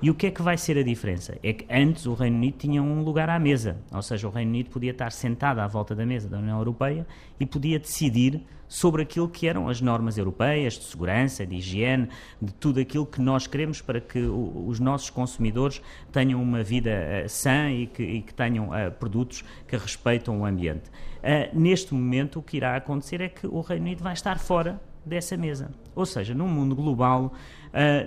E o que é que vai ser a diferença? É que antes o Reino Unido tinha um lugar à mesa, ou seja, o Reino Unido podia estar sentado à volta da mesa da União Europeia e podia decidir sobre aquilo que eram as normas europeias de segurança, de higiene, de tudo aquilo que nós queremos para que os nossos consumidores tenham uma vida uh, sã e que, e que tenham uh, produtos que respeitam o ambiente. Uh, neste momento, o que irá acontecer é que o Reino Unido vai estar fora dessa mesa. Ou seja, num mundo global,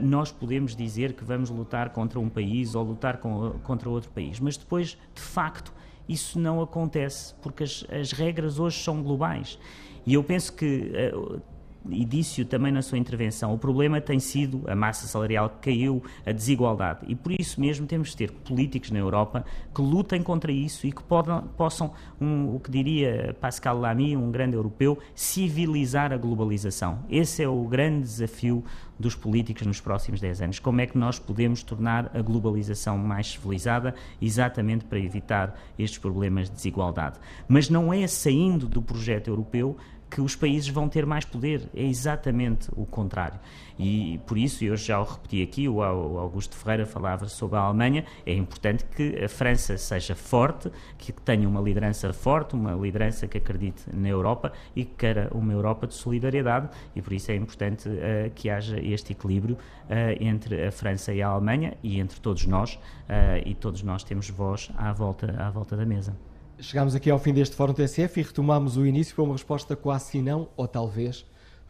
nós podemos dizer que vamos lutar contra um país ou lutar com, contra outro país, mas depois, de facto, isso não acontece porque as, as regras hoje são globais e eu penso que uh, e disse-o também na sua intervenção, o problema tem sido a massa salarial que caiu, a desigualdade. E por isso mesmo temos de ter políticos na Europa que lutem contra isso e que podam, possam, um, o que diria Pascal Lamy, um grande europeu, civilizar a globalização. Esse é o grande desafio dos políticos nos próximos 10 anos. Como é que nós podemos tornar a globalização mais civilizada, exatamente para evitar estes problemas de desigualdade. Mas não é saindo do projeto europeu que os países vão ter mais poder. É exatamente o contrário. E por isso, eu já o repeti aqui, o Augusto Ferreira falava sobre a Alemanha, é importante que a França seja forte, que tenha uma liderança forte, uma liderança que acredite na Europa e que queira uma Europa de solidariedade e por isso é importante uh, que haja este equilíbrio uh, entre a França e a Alemanha e entre todos nós uh, e todos nós temos voz à volta, à volta da mesa. Chegámos aqui ao fim deste Fórum TSF e retomamos o início para uma resposta quase sim não, ou talvez.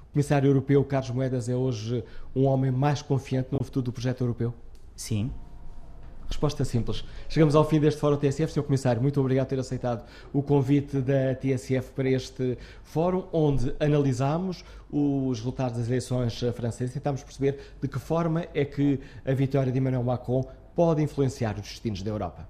O Comissário Europeu Carlos Moedas é hoje um homem mais confiante no futuro do projeto europeu? Sim. Resposta simples. Chegamos ao fim deste Fórum TSF. Sr. Comissário, muito obrigado por ter aceitado o convite da TSF para este fórum, onde analisámos os resultados das eleições francesas e tentámos perceber de que forma é que a vitória de Emmanuel Macron pode influenciar os destinos da Europa.